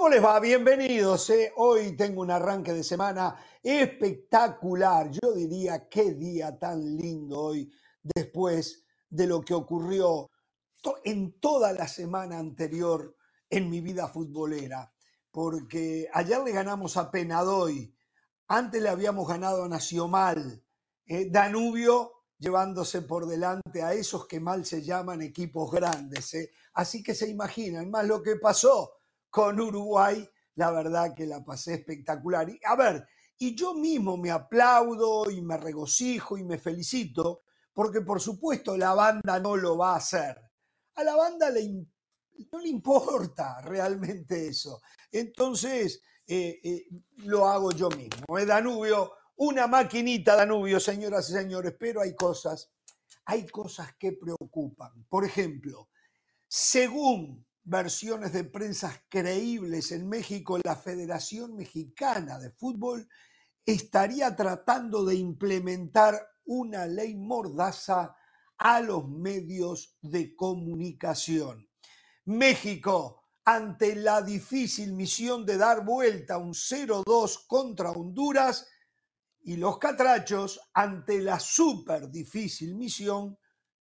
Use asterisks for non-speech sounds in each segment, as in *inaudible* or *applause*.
¿Cómo les va? Bienvenidos. eh. Hoy tengo un arranque de semana espectacular. Yo diría qué día tan lindo hoy después de lo que ocurrió en toda la semana anterior en mi vida futbolera. Porque ayer le ganamos a Penadoy, antes le habíamos ganado a Nacional, eh, Danubio llevándose por delante a esos que mal se llaman equipos grandes. eh. Así que se imaginan más lo que pasó con Uruguay, la verdad que la pasé espectacular. Y, a ver, y yo mismo me aplaudo y me regocijo y me felicito, porque por supuesto la banda no lo va a hacer. A la banda le, no le importa *laughs* realmente eso. Entonces, eh, eh, lo hago yo mismo. ¿eh? Danubio, una maquinita Danubio, señoras y señores, pero hay cosas, hay cosas que preocupan. Por ejemplo, según versiones de prensa creíbles en México, la Federación Mexicana de Fútbol estaría tratando de implementar una ley mordaza a los medios de comunicación. México, ante la difícil misión de dar vuelta un 0-2 contra Honduras, y los catrachos ante la súper difícil misión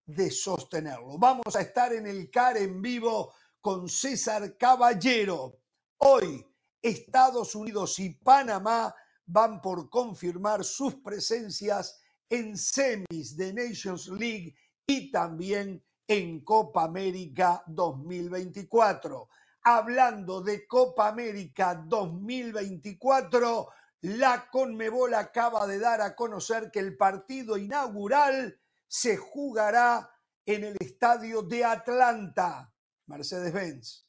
de sostenerlo. Vamos a estar en el CAR en vivo con César Caballero. Hoy Estados Unidos y Panamá van por confirmar sus presencias en semis de Nations League y también en Copa América 2024. Hablando de Copa América 2024, la Conmebol acaba de dar a conocer que el partido inaugural se jugará en el estadio de Atlanta, Mercedes-Benz.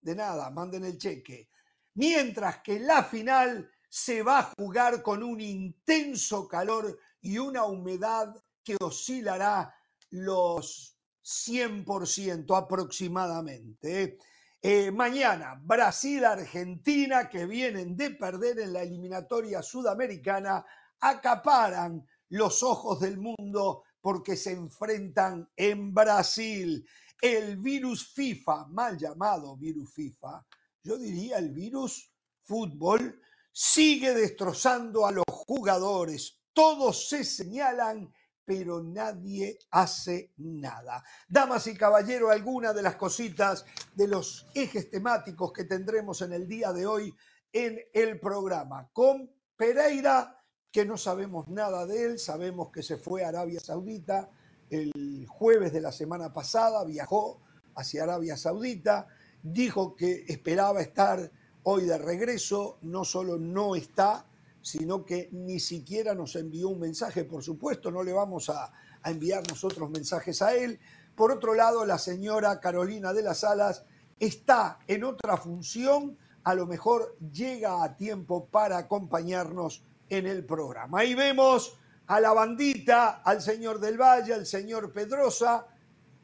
De nada, manden el cheque. Mientras que la final se va a jugar con un intenso calor y una humedad que oscilará los 100% aproximadamente. ¿eh? Eh, mañana, Brasil-Argentina, que vienen de perder en la eliminatoria sudamericana, acaparan los ojos del mundo porque se enfrentan en Brasil. El virus FIFA, mal llamado virus FIFA, yo diría el virus fútbol, sigue destrozando a los jugadores. Todos se señalan, pero nadie hace nada. Damas y caballeros, algunas de las cositas de los ejes temáticos que tendremos en el día de hoy en el programa. Con Pereira, que no sabemos nada de él, sabemos que se fue a Arabia Saudita el jueves de la semana pasada, viajó hacia Arabia Saudita, dijo que esperaba estar hoy de regreso, no solo no está, sino que ni siquiera nos envió un mensaje, por supuesto, no le vamos a, enviar nosotros mensajes a él. Por otro lado, la señora Carolina de las Alas está en otra función, a lo mejor llega a tiempo para acompañarnos en el programa. Ahí vemos a la bandita, al señor del Valle, al señor Pedrosa.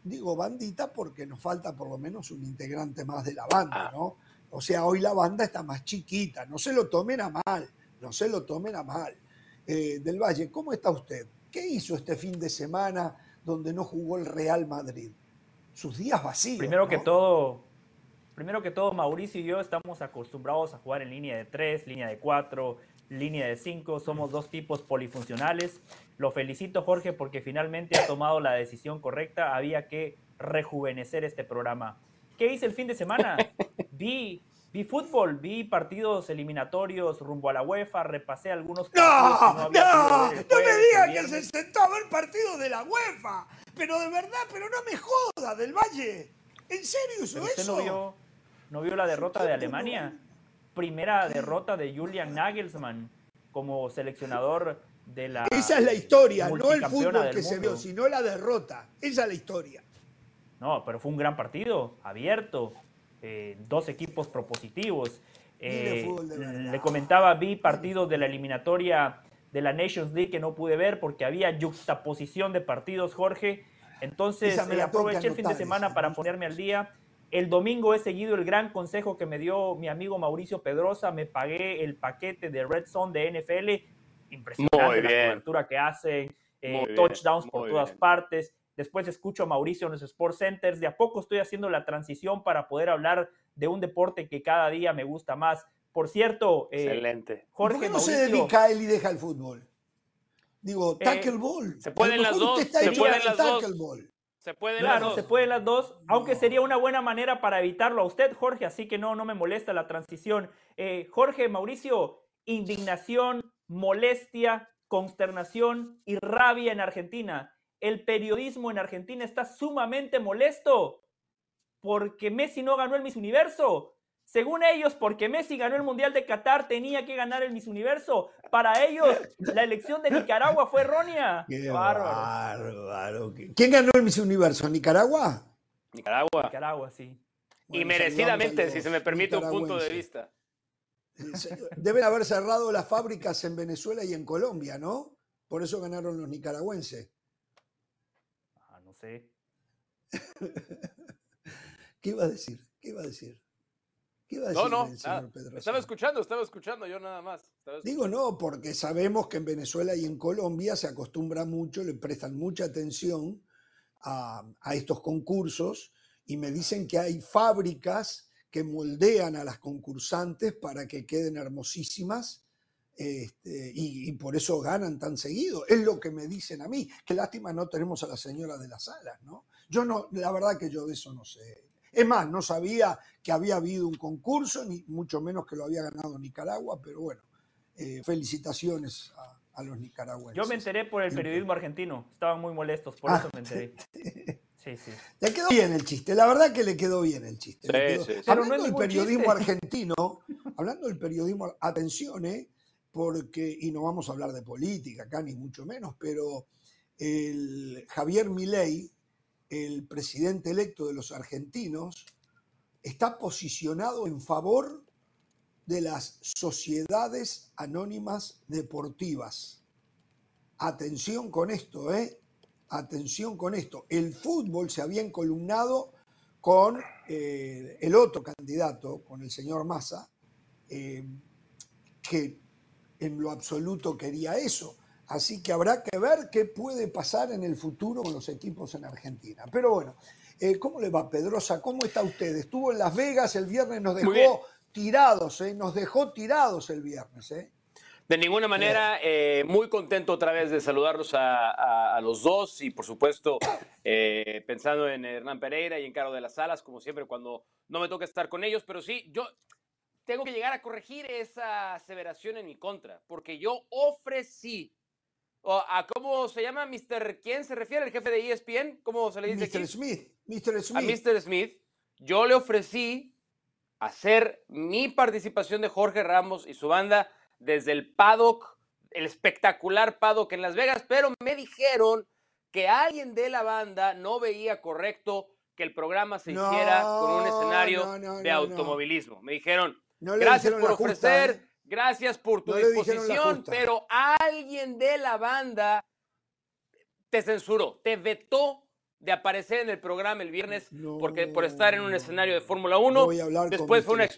Digo bandita porque nos falta por lo menos un integrante más de la banda, ¿no? O sea, hoy la banda está más chiquita, no se lo tomen a mal, no se lo tomen a mal. Eh, del Valle, ¿cómo está usted? ¿Qué hizo este fin de semana donde no jugó el Real Madrid? Sus días vacíos. Primero que todo, primero que todo, Mauricio y yo estamos acostumbrados a jugar en línea de tres, línea de cuatro, línea de cinco. Somos dos tipos polifuncionales. Lo felicito, Jorge, porque finalmente ha tomado la decisión correcta. Había que rejuvenecer este programa. ¿Qué hice el fin de semana? *laughs* Vi, vi fútbol, vi partidos eliminatorios rumbo a la UEFA, repasé algunos partidos No, no, no me jueves, el diga que se sentó a ver partidos de la UEFA. Pero de verdad, pero no me joda, del Valle. ¿En serio hizo Pero usted eso? no vio, no vio la derrota de ¿Qué Alemania. no? Primera derrota de Julian Nagelsmann como seleccionador de la. Esa es la historia, no el fútbol que se vio, sino la derrota. Esa es la historia. No, pero fue un gran partido, abierto, eh, dos equipos propositivos. Eh, le comentaba, vi partidos de la eliminatoria de la Nations League que no pude ver porque había juxtaposición de partidos, Jorge. Entonces eh, aproveché el fin de semana para ponerme al día. El domingo he seguido el gran consejo que me dio mi amigo Mauricio Pedrosa. Me pagué el paquete de Red Zone de NFL. Impresionante la cobertura que hacen, eh, bien, touchdowns por todas bien. partes. después escucho a Mauricio en los Sports Centers, de a poco estoy haciendo la transición para poder hablar de un deporte que cada día me gusta más. Por cierto, eh, excelente. Jorge ¿Por qué no se dedica él y deja el fútbol? Digo, eh, tackle ball. Se pueden las dos. Se pueden las dos. Se pueden las dos. se pueden las dos, aunque sería una buena manera para evitarlo a usted, Jorge, así que no, no me molesta la transición. Eh, Jorge, Mauricio, indignación, molestia, consternación y rabia en Argentina. El periodismo en Argentina está sumamente molesto porque Messi no ganó el Miss Universo. Según ellos, porque Messi ganó el Mundial de Qatar, tenía que ganar el Miss Universo. Para ellos, la elección de Nicaragua fue errónea. Qué bárbaro. ¿Quién ganó el Miss Universo? ¿Nicaragua? Nicaragua. Nicaragua, sí. y merecidamente, si se me permite un punto de vista. Deben haber cerrado las fábricas en Venezuela y en Colombia, ¿no? Por eso ganaron los nicaragüenses. Ah, no sé. *laughs* ¿Qué iba a decir? ¿Qué iba a decir? No, no, estaba escuchando, estaba escuchando yo nada más. Digo no, porque sabemos que en Venezuela y en Colombia se acostumbra mucho, le prestan mucha atención a, estos concursos y me dicen que hay fábricas que moldean a las concursantes para que queden hermosísimas este, y, y, por eso ganan tan seguido. Es lo que me dicen a mí. Qué lástima no tenemos a la señora de las alas, ¿no? Yo no, la verdad que yo de eso no sé. Es más, no sabía que había habido un concurso, ni mucho menos que lo había ganado Nicaragua, pero bueno, eh, felicitaciones a, los nicaragüenses. Yo me enteré por el periodismo argentino, estaban muy molestos, por eso me enteré. *laughs* Sí, sí. Le quedó bien el chiste, la verdad que le quedó bien el chiste. hablando del periodismo argentino, hablando del periodismo, atención, ¿eh? porque, y no vamos a hablar de política acá, ni mucho menos, pero el Javier Milei, el presidente electo de los argentinos, está posicionado en favor de las sociedades anónimas deportivas. Atención con esto, ¿eh? Atención con esto. El fútbol se había encolumnado con eh, el otro candidato, con el señor Massa, eh, que en lo absoluto quería eso. Así que habrá que ver qué puede pasar en el futuro con los equipos en Argentina. Pero bueno, eh, ¿cómo le va Pedrosa? ¿Cómo está usted? Estuvo en Las Vegas el viernes, nos dejó tirados, ¿eh? nos dejó tirados el viernes. ¿eh? De ninguna manera, eh, muy contento otra vez de saludarlos a, los dos y por supuesto pensando en Hernán Pereira y en Caro de las Salas, como siempre cuando no me toca estar con ellos, pero sí, yo tengo que llegar a corregir esa aseveración en mi contra, porque yo ofrecí a cómo se llama Mr. ¿Quién se refiere? ¿El jefe de ESPN? ¿Cómo se le dice? Mr. Smith. Mr. Smith. A Mr. Smith. Yo le ofrecí hacer mi participación de Jorge Ramos y su banda desde el paddock, el espectacular paddock en Las Vegas, pero me dijeron que alguien de la banda no veía correcto que el programa se hiciera con un escenario de automovilismo. Me dijeron, gracias por ofrecer, ¿eh? Gracias por tu disposición, pero alguien de la banda te censuró, te vetó de aparecer en el programa el viernes porque por estar en un escenario de Fórmula 1. después fue una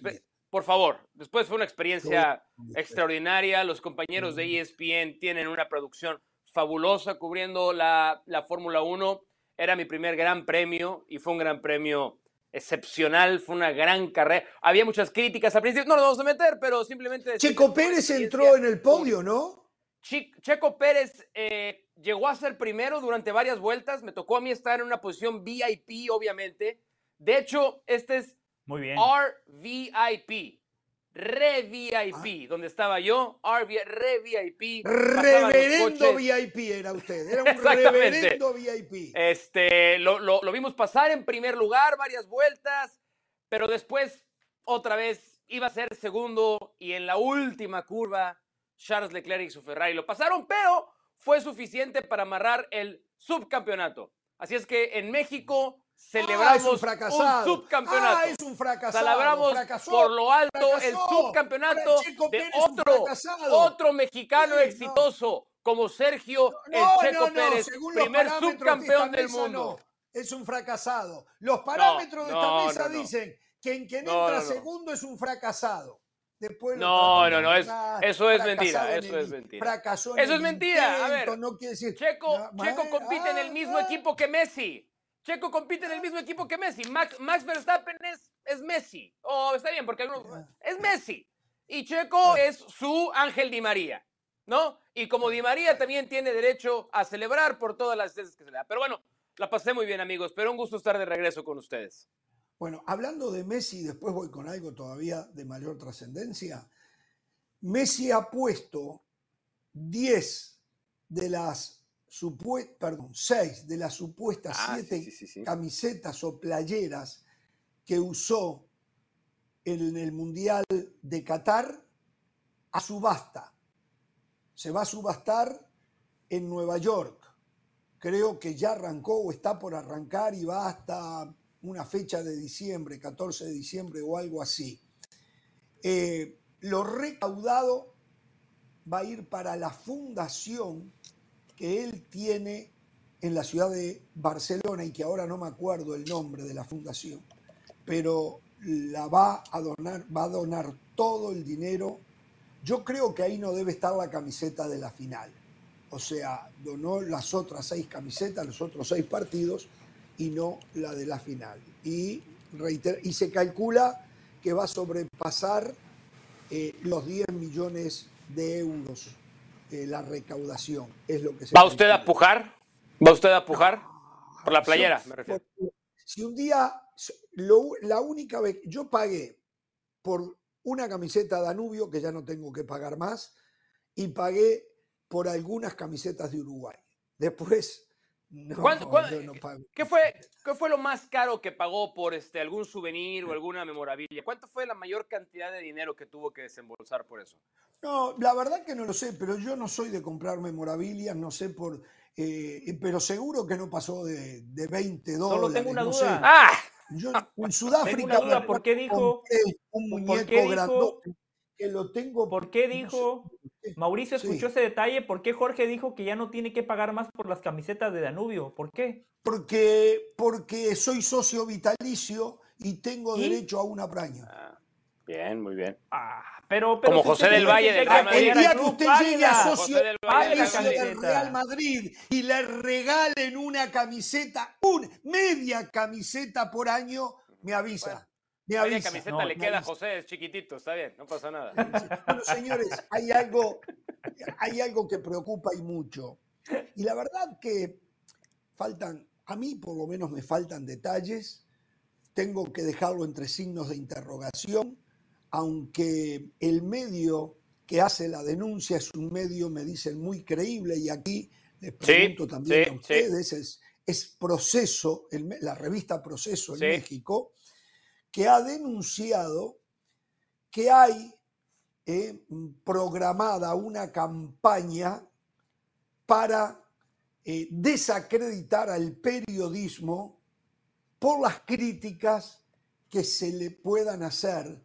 por favor, después fue una experiencia extraordinaria. Los compañeros de ESPN tienen una producción fabulosa cubriendo la, la Fórmula 1. Era mi primer gran premio y fue un gran premio excepcional, fue una gran carrera. Había muchas críticas al principio, no lo vamos a meter, pero simplemente... Checo Pérez entró en el podio, ¿no? Checo Pérez eh, llegó a ser primero durante varias vueltas, me tocó a mí estar en una posición VIP, obviamente. De hecho, este es Muy bien. RVIP, Re VIP, ah. donde estaba yo, Re VIP. Reverendo VIP era usted, era *laughs* un reverendo VIP. Este, lo, lo, vimos pasar en primer lugar varias vueltas, pero después otra vez iba a ser segundo y en la última curva Charles Leclerc y su Ferrari lo pasaron, pero fue suficiente para amarrar el subcampeonato. Así es que en México celebramos un, subcampeonato. Ah, es un fracasado. Celebramos por lo alto el subcampeonato de otro, otro mexicano exitoso como Sergio el Checo Pérez, primer subcampeón del mundo. Es un fracasado. Los parámetros de esta mesa dicen que en quien entra segundo es un fracasado. Después No, no, no, es- ganar, eso es fracasado mentira, en eso es mentira. Fracasó en Eso es mentira, a ver, intento, no quiere decir. Checo, No, Checo compite en el ah, mismo ah. equipo que Messi. Checo compite en el mismo equipo que Messi. Max, Max Verstappen es, es Messi. O está bien, porque algunos- es Messi. Y Checo es su Ángel Di María, ¿no? Y como Di María también tiene derecho a celebrar por todas las veces que se le da. Pero bueno, la pasé muy bien, amigos. Pero un gusto estar de regreso con ustedes. Bueno, hablando de Messi, después voy con algo todavía de mayor trascendencia. Messi ha puesto 10 de las perdón, 6 de las supuestas Ah, 7 sí, sí, sí, sí. camisetas o playeras que usó en el Mundial de Qatar a subasta. Se va a subastar en Nueva York. Creo que ya arrancó o está por arrancar y va hasta una fecha de diciembre, 14 de diciembre o algo así. Eh, lo recaudado va a ir para la fundación que él tiene en la ciudad de Barcelona y que ahora no me acuerdo el nombre de la fundación, pero la va a donar, va a donar todo el dinero. Yo creo que ahí no debe estar la camiseta de la final. O sea, donó las otras seis camisetas, los otros seis partidos y no la de la final. Y, se calcula que va a sobrepasar eh, los 10 millones de euros eh, la recaudación. Es lo que se ¿Va usted a pujar? ¿Va usted a pujar? Por la playera, Sí, me refiero. Si un día, lo- la única vez, yo pagué por una camiseta Danubio, que ya no tengo que pagar más, y pagué por algunas camisetas de Uruguay. Después, no, ¿Cuánto- cuán- yo no pago. ¿Qué fue, ¿Qué fue lo más caro que pagó por este, algún souvenir o alguna memorabilia? ¿Cuánto fue la mayor cantidad de dinero que tuvo que desembolsar por eso? No, la verdad que no lo sé, pero yo no soy de comprar memorabilia, no sé por... eh, pero seguro que no pasó de, de 20 dólares. Solo tengo una no duda. sé. ¡Ah! Yo *laughs* en Sudáfrica Tengo una duda, ¿por qué dijo- un por muñeco qué dijo- grandote que lo tengo. ¿Por qué dijo. Mauricio Sí. escuchó ese detalle, por qué Jorge dijo que ya no tiene que pagar más por las camisetas de Danubio? ¿Por qué? Porque, porque soy socio vitalicio y tengo ¿Y? derecho a una praña. Ah, Bien, muy bien. Ah, pero, pero Como José del Valle del Real Madrid. El día que usted llegue a socio del vitalicio del. Real Madrid y le regalen una camiseta, una media camiseta por año, me avisa. Bueno, me avisa. camiseta No, le me queda a avisa. José, es chiquitito, está bien, no pasa nada. Bueno, señores, hay algo, hay algo que preocupa y mucho. Y la verdad que faltan, a mí por lo menos me faltan detalles. Tengo que dejarlo entre signos de interrogación, aunque el medio que hace la denuncia es un medio, me dicen, muy creíble y aquí les pregunto también sí, a sí. ustedes, es, es Proceso, el la revista Proceso en Sí. México, que ha denunciado que hay eh, programada una campaña para eh, desacreditar al periodismo por las críticas que se le puedan hacer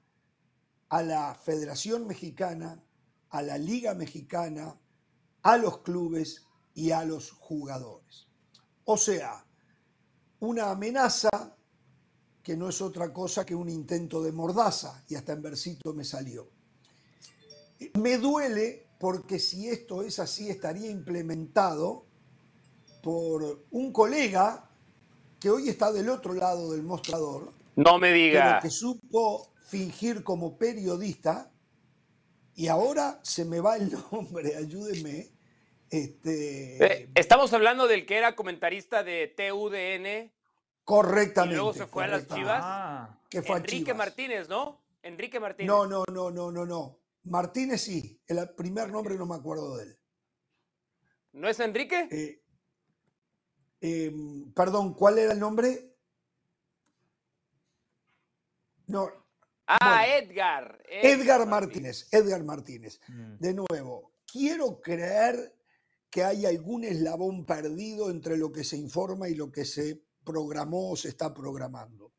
a la Federación Mexicana, a la Liga Mexicana, a los clubes y a los jugadores. O sea, una amenaza que no es otra cosa que un intento de mordaza, y hasta en versito me salió. Me duele porque si esto es así, estaría implementado por un colega que hoy está del otro lado del mostrador, No me pero diga. que supo fingir como periodista, y ahora se me va el nombre, *laughs* ayúdeme. Este, Eh, estamos hablando del que era comentarista de TUDN, correctamente. y luego se fue a las. Chivas. Ah, Que fue a Enrique Chivas. Martínez, ¿no? Enrique Martínez. No, no, no, no, no, no. Martínez sí. El primer nombre no me acuerdo de él. ¿No es Enrique? Eh, eh, perdón, ¿cuál era el nombre? No, ah, bueno. Edgar. Edgar Martínez. Edgar Martínez. mm. De nuevo, quiero creer que hay algún eslabón perdido entre lo que se informa y lo que se programó o se está programando.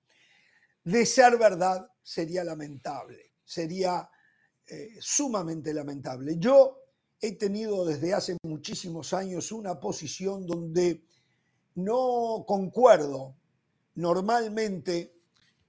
De ser verdad, sería lamentable, sería eh, sumamente lamentable. Yo he tenido desde hace muchísimos años una posición donde no concuerdo normalmente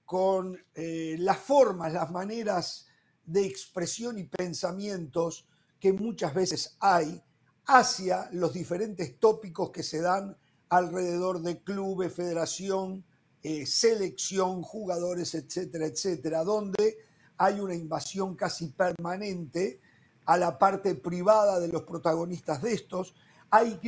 con eh, las formas, las maneras de expresión y pensamientos que muchas veces hay hacia los diferentes tópicos que se dan alrededor de clubes, federación, eh, selección, jugadores, etcétera, etcétera, donde hay una invasión casi permanente a la parte privada de los protagonistas de estos. Hay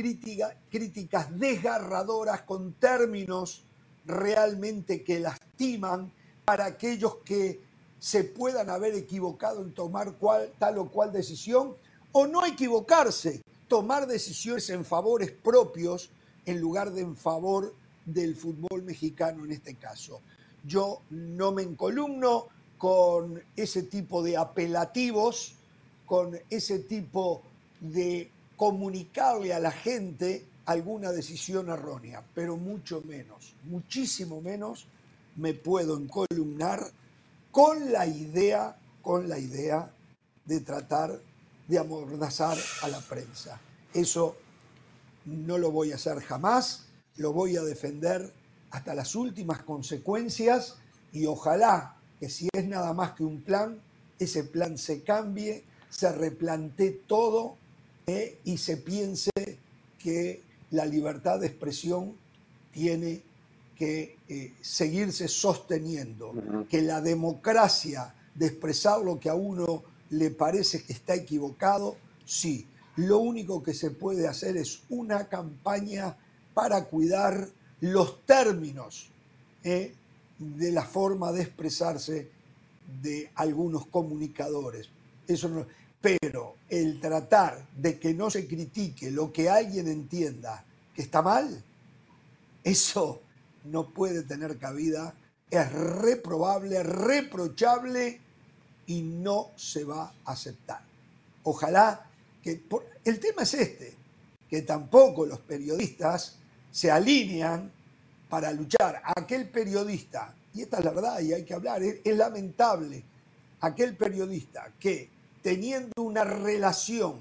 críticas desgarradoras con términos realmente que lastiman para aquellos que se puedan haber equivocado en tomar tal o cual decisión o no equivocarse, tomar decisiones en favores propios en lugar de en favor del fútbol mexicano en este caso. Yo no me encolumno con ese tipo de apelativos, con ese tipo de comunicarle a la gente alguna decisión errónea, pero mucho menos, muchísimo menos me puedo encolumnar con la idea, con la idea de tratar de amordazar a la prensa. Eso no lo voy a hacer jamás, lo voy a defender hasta las últimas consecuencias y ojalá que si es nada más que un plan, ese plan se cambie, se replantee todo eh, y se piense que la libertad de expresión tiene que eh, seguirse sosteniendo, que la democracia de expresar lo que a uno le parece que está equivocado, sí. Lo único que se puede hacer es una campaña para cuidar los términos eh, de la forma de expresarse de algunos comunicadores. Eso no, pero el tratar de que no se critique lo que alguien entienda que está mal, eso no puede tener cabida, es reprobable, reprochable y no se va a aceptar. Ojalá que... el tema es este, que tampoco los periodistas se alinean para luchar. Aquel periodista, y esta es la verdad y hay que hablar, es, es lamentable, aquel periodista que teniendo una relación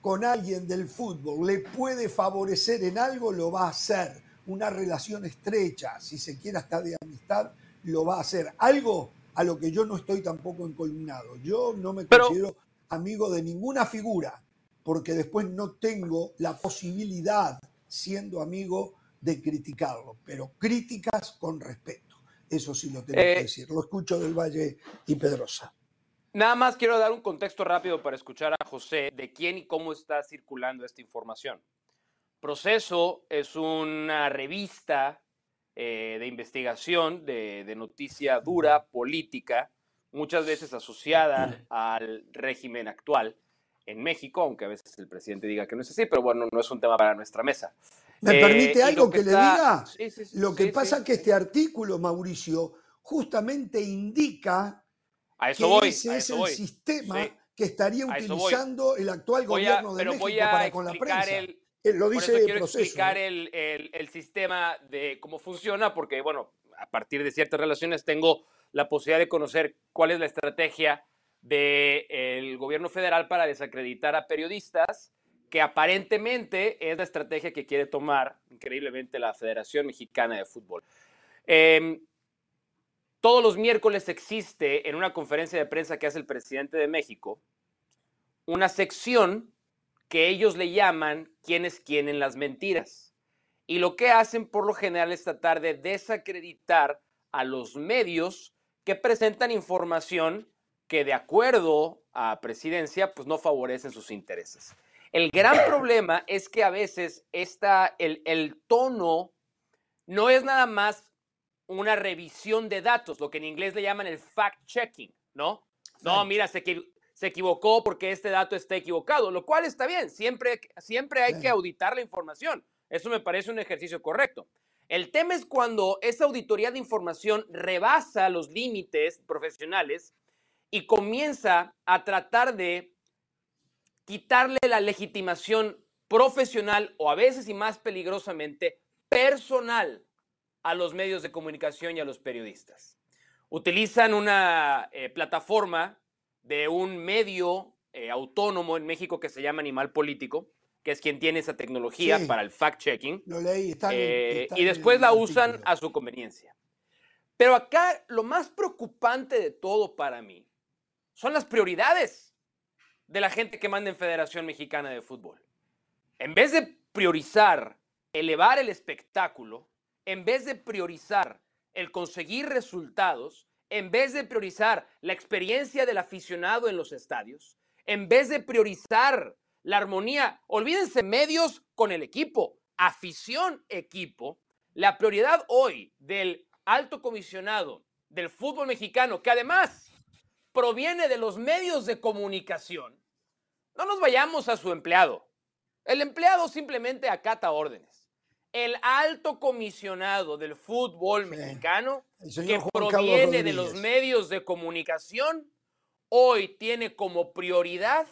con alguien del fútbol le puede favorecer en algo, lo va a hacer una relación estrecha, si se quiere hasta de amistad, lo va a hacer. Algo a lo que yo no estoy tampoco encolumnado. Yo no me considero amigo de ninguna figura, porque después no tengo la posibilidad, siendo amigo, de criticarlo, pero críticas con respeto. Eso sí lo tengo que eh, decir. Lo escucho del Valle y Pedrosa. Nada más quiero dar un contexto rápido para escuchar a José de quién y cómo está circulando esta información. Proceso es una revista eh, de investigación, de, noticia dura, política, muchas veces asociada al régimen actual en México, aunque a veces el presidente diga que no es así, pero bueno, no es un tema para nuestra mesa. ¿Me permite eh, algo que, le diga? lo que pasa es que este artículo, Mauricio, justamente indica que ese es el sistema que estaría utilizando el actual gobierno de México para con la prensa. El, eh, lo dice Por eso quiero explicar el, el, sistema de cómo funciona, porque, bueno, a partir de ciertas relaciones tengo la posibilidad de conocer cuál es la estrategia del gobierno federal para desacreditar a periodistas, que aparentemente es la estrategia que quiere tomar increíblemente la Federación Mexicana de Fútbol. Em, todos los miércoles existe en una conferencia de prensa que hace el presidente de México una sección que ellos le llaman quienes quieren las mentiras. Y lo que hacen por lo general es tratar de desacreditar a los medios que presentan información que de acuerdo a presidencia pues no favorecen sus intereses. El gran problema es que a veces esta, el, el tono no es nada más una revisión de datos, lo que en inglés le llaman el fact-checking, ¿no? No, mira, se, se equivocó porque este dato está equivocado, lo cual está bien, siempre, siempre hay que auditar la información. Eso me parece un ejercicio correcto. El tema es cuando esa auditoría de información rebasa los límites profesionales y comienza a tratar de quitarle la legitimación profesional o a veces y más peligrosamente personal a los medios de comunicación y a los periodistas. Utilizan una eh, plataforma de un medio eh, autónomo en México que se llama Animal Político, que es quien tiene esa tecnología para el fact-checking. Lo leí, está, eh, Y después la usan a su conveniencia. Pero acá lo más preocupante de todo para mí son las prioridades de la gente que manda en Federación Mexicana de Fútbol. En vez de priorizar, elevar el espectáculo, en vez de priorizar el conseguir resultados, en vez de priorizar la experiencia del aficionado en los estadios, en vez de priorizar la armonía, olvídense medios con el equipo, afición equipo, la prioridad hoy del alto comisionado del fútbol mexicano, que además proviene de los medios de comunicación, no nos vayamos a su empleado. El empleado simplemente acata órdenes. El alto comisionado del fútbol mexicano, que proviene de los medios de comunicación, hoy tiene como prioridad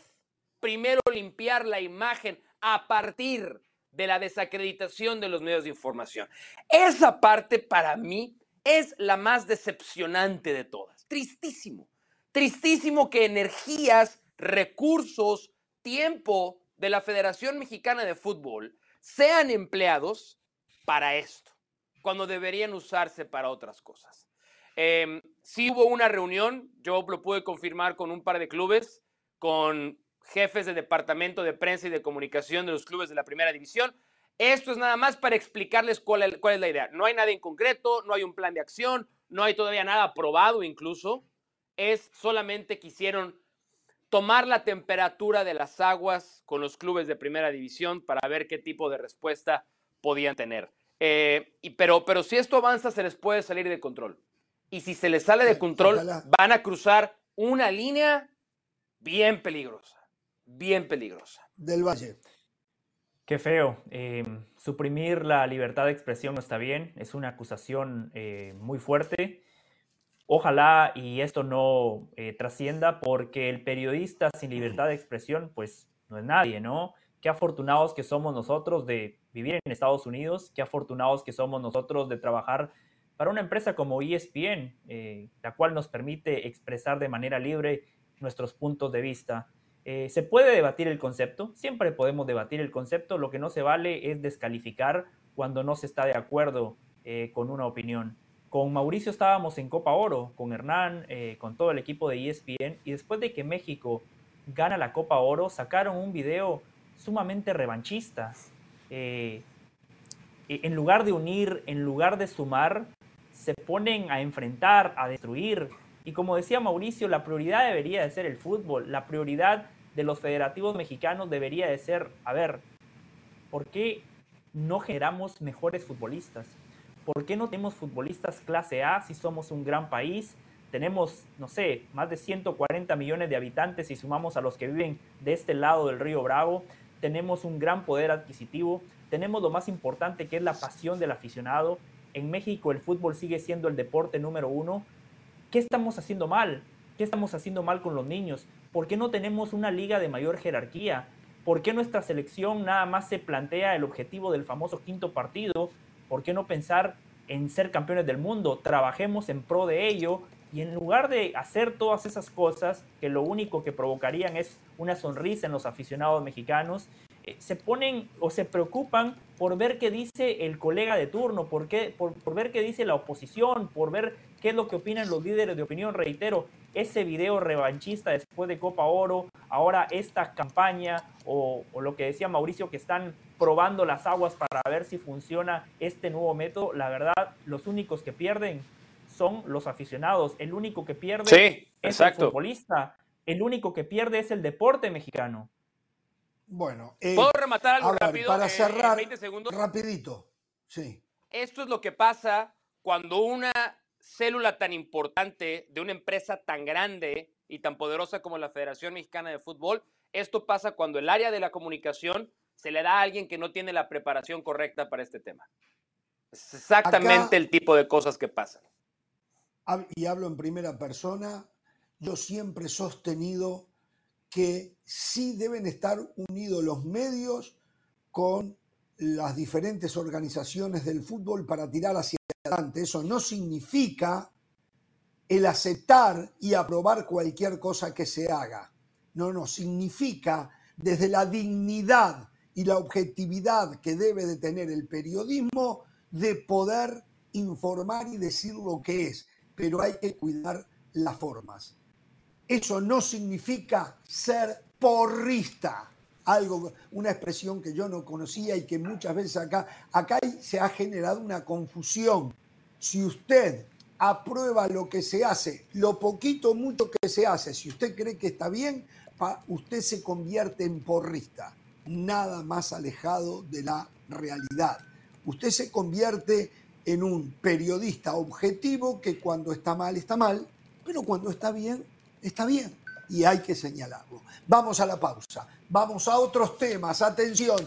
primero limpiar la imagen a partir de la desacreditación de los medios de información. Esa parte para mí es la más decepcionante de todas. Tristísimo. Tristísimo que energías, recursos, tiempo de la Federación Mexicana de Fútbol sean empleados para esto, cuando deberían usarse para otras cosas. Eh, sí hubo una reunión, yo lo pude confirmar con un par de clubes, con jefes de departamento de prensa y de comunicación de los clubes de la primera división. Esto es nada más para explicarles cuál es, cuál es la idea. No hay nada en concreto, no hay un plan de acción, no hay todavía nada aprobado incluso. Es solamente quisieron tomar la temperatura de las aguas con los clubes de primera división para ver qué tipo de respuesta podían tener. Eh, y, pero, pero si esto avanza, se les puede salir de control. Y si se les sale de control, van a cruzar una línea bien peligrosa bien peligrosa. Del Valle. Qué feo. Eh, suprimir la libertad de expresión no está bien. Es una acusación eh, muy fuerte. Ojalá y esto no eh, trascienda porque el periodista sin libertad de expresión pues no es nadie, ¿no? Qué afortunados que somos nosotros de vivir en Estados Unidos, qué afortunados que somos nosotros de trabajar para una empresa como ESPN, la cual nos permite expresar de manera libre nuestros puntos de vista. Eh, se puede debatir el concepto, siempre podemos debatir el concepto, lo que no se vale es descalificar cuando no se está de acuerdo eh, con una opinión. Con Mauricio estábamos en Copa Oro, con Hernán, eh, con todo el equipo de ESPN, y después de que México gana la Copa Oro, sacaron un video sumamente revanchista. E, en lugar de unir, en lugar de sumar, se ponen a enfrentar, a destruir. Y como decía Mauricio, la prioridad debería de ser el fútbol, la prioridad de los federativos mexicanos debería de ser, a ver, ¿por qué no generamos mejores futbolistas? ¿Por qué no tenemos futbolistas clase A si somos un gran país? Tenemos, no sé, más de 140 millones de habitantes y sumamos a los que viven de este lado del río Bravo. Tenemos un gran poder adquisitivo. Tenemos lo más importante que es la pasión del aficionado. En México el fútbol sigue siendo el deporte número uno. ¿Qué estamos haciendo mal? ¿Qué estamos haciendo mal con los niños? ¿Por qué no tenemos una liga de mayor jerarquía? ¿Por qué nuestra selección nada más se plantea el objetivo del famoso quinto partido? ¿Por qué no pensar en ser campeones del mundo? Trabajemos en pro de ello y en lugar de hacer todas esas cosas que lo único que provocarían es una sonrisa en los aficionados mexicanos, eh, se ponen o se preocupan por ver qué dice el colega de turno, por, qué, por, por ver qué dice la oposición, por ver qué es lo que opinan los líderes de opinión. Reitero, ese video revanchista después de Copa Oro, ahora esta campaña o, lo que decía Mauricio que están probando las aguas para ver si funciona este nuevo método, la verdad, los únicos que pierden son los aficionados. El único que pierde es el futbolista. El único que pierde es el deporte mexicano. Bueno, eh, ¿puedo rematar algo rápido? Para cerrar, 20 segundos. Rapidito, sí. Esto es lo que pasa cuando una célula tan importante de una empresa tan grande y tan poderosa como la Federación Mexicana de Fútbol, esto pasa cuando el área de la comunicación se le da a alguien que no tiene la preparación correcta para este tema. Es exactamente el tipo de cosas que pasan. Y hablo en primera persona, yo siempre he sostenido que sí deben estar unidos los medios con las diferentes organizaciones del fútbol para tirar hacia eso no significa el aceptar y aprobar cualquier cosa que se haga. No, no, significa desde la dignidad y la objetividad que debe de tener el periodismo de poder informar y decir lo que es, pero hay que cuidar las formas. Eso no significa ser porrista. Algo, una expresión que yo no conocía y que muchas veces acá, acá se ha generado una confusión. Si usted aprueba lo que se hace, lo poquito mucho que se hace, si usted cree que está bien, usted se convierte en porrista. Nada más alejado de la realidad. Usted se convierte en un periodista objetivo que cuando está mal está mal, pero cuando está bien está bien y hay que señalarlo. Vamos a la pausa, vamos a otros temas, atención,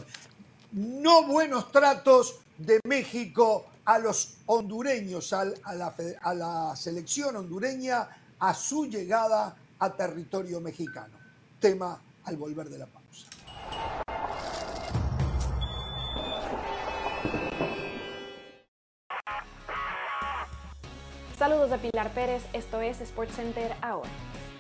no buenos tratos de México a los hondureños, a, la, selección hondureña, a su llegada a territorio mexicano. Tema al volver de la pausa. Saludos de Pilar Pérez, esto es SportsCenter ahora.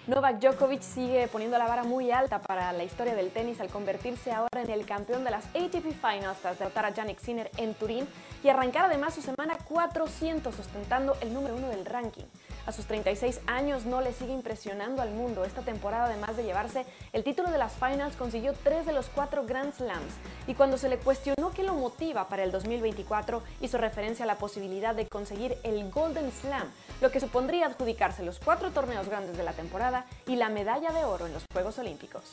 Novak Djokovic sigue poniendo la vara muy alta para la historia del tenis al convertirse ahora en el campeón de las ATP Finals tras derrotar a Yannick Sinner en Turín y arrancar además su semana 400 ostentando el número uno del ranking. A sus 36 años no le sigue impresionando al mundo. Esta temporada, además de llevarse el título de las finals, consiguió tres de los cuatro Grand Slams. Y cuando se le cuestionó qué lo motiva para el 2024, hizo referencia a la posibilidad de conseguir el Golden Slam, lo que supondría adjudicarse los cuatro torneos grandes de la temporada y la medalla de oro en los Juegos Olímpicos.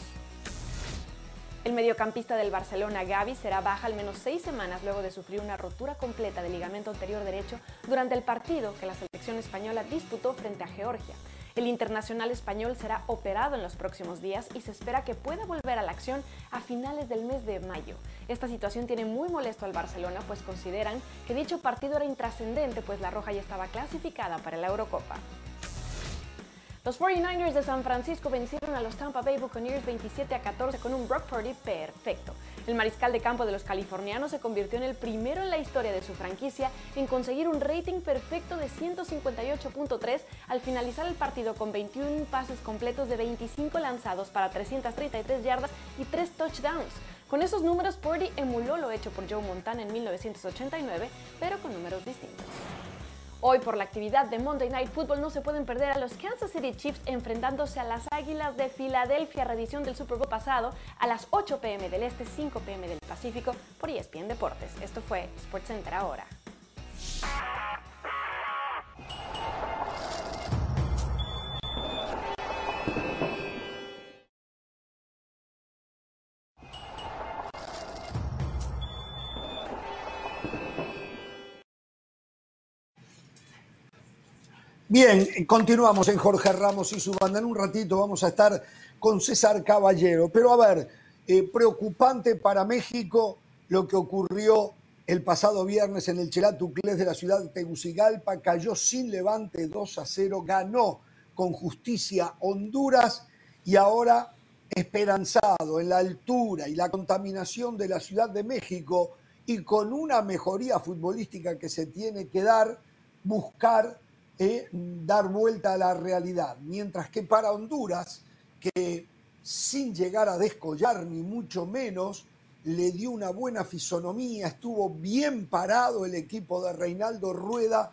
El mediocampista del Barcelona, Gaby, será baja al menos seis semanas luego de sufrir una rotura completa del ligamento anterior derecho durante el partido que la selección española disputó frente a Georgia. El internacional español será operado en los próximos días y se espera que pueda volver a la acción a finales del mes de mayo. Esta situación tiene muy molesto al Barcelona, pues consideran que dicho partido era intrascendente, pues la Roja ya estaba clasificada para la Eurocopa. Los 49ers de San Francisco vencieron a los Tampa Bay Buccaneers 27 a 14 con un Brock Purdy perfecto. El mariscal de campo de los californianos se convirtió en el primero en la historia de su franquicia en conseguir un rating perfecto de 158.3 al finalizar el partido con 21 pases completos de 25 lanzados para 333 yardas y 3 touchdowns. Con esos números, Purdy emuló lo hecho por Joe Montana en 1989, pero con números distintos. Hoy por la actividad de Monday Night Football no se pueden perder a los Kansas City Chiefs enfrentándose a las Águilas de Filadelfia, reedición del Super Bowl pasado a las 8 pm del Este, 5 pm del Pacífico por ESPN Deportes. Esto fue SportsCenter ahora. Bien, continuamos en Jorge Ramos y su banda. En un ratito vamos a estar con César Caballero. Pero a ver, eh, preocupante para México lo que ocurrió el pasado viernes en el Chelatuclés de la ciudad de Tegucigalpa. Cayó sin levante 2 a 0, ganó con justicia Honduras y ahora esperanzado en la altura y la contaminación de la Ciudad de México y con una mejoría futbolística que se tiene que dar, buscar dar vuelta a la realidad. Mientras que para Honduras, que sin llegar a descollar ni mucho menos, le dio una buena fisonomía, estuvo bien parado el equipo de Reinaldo Rueda,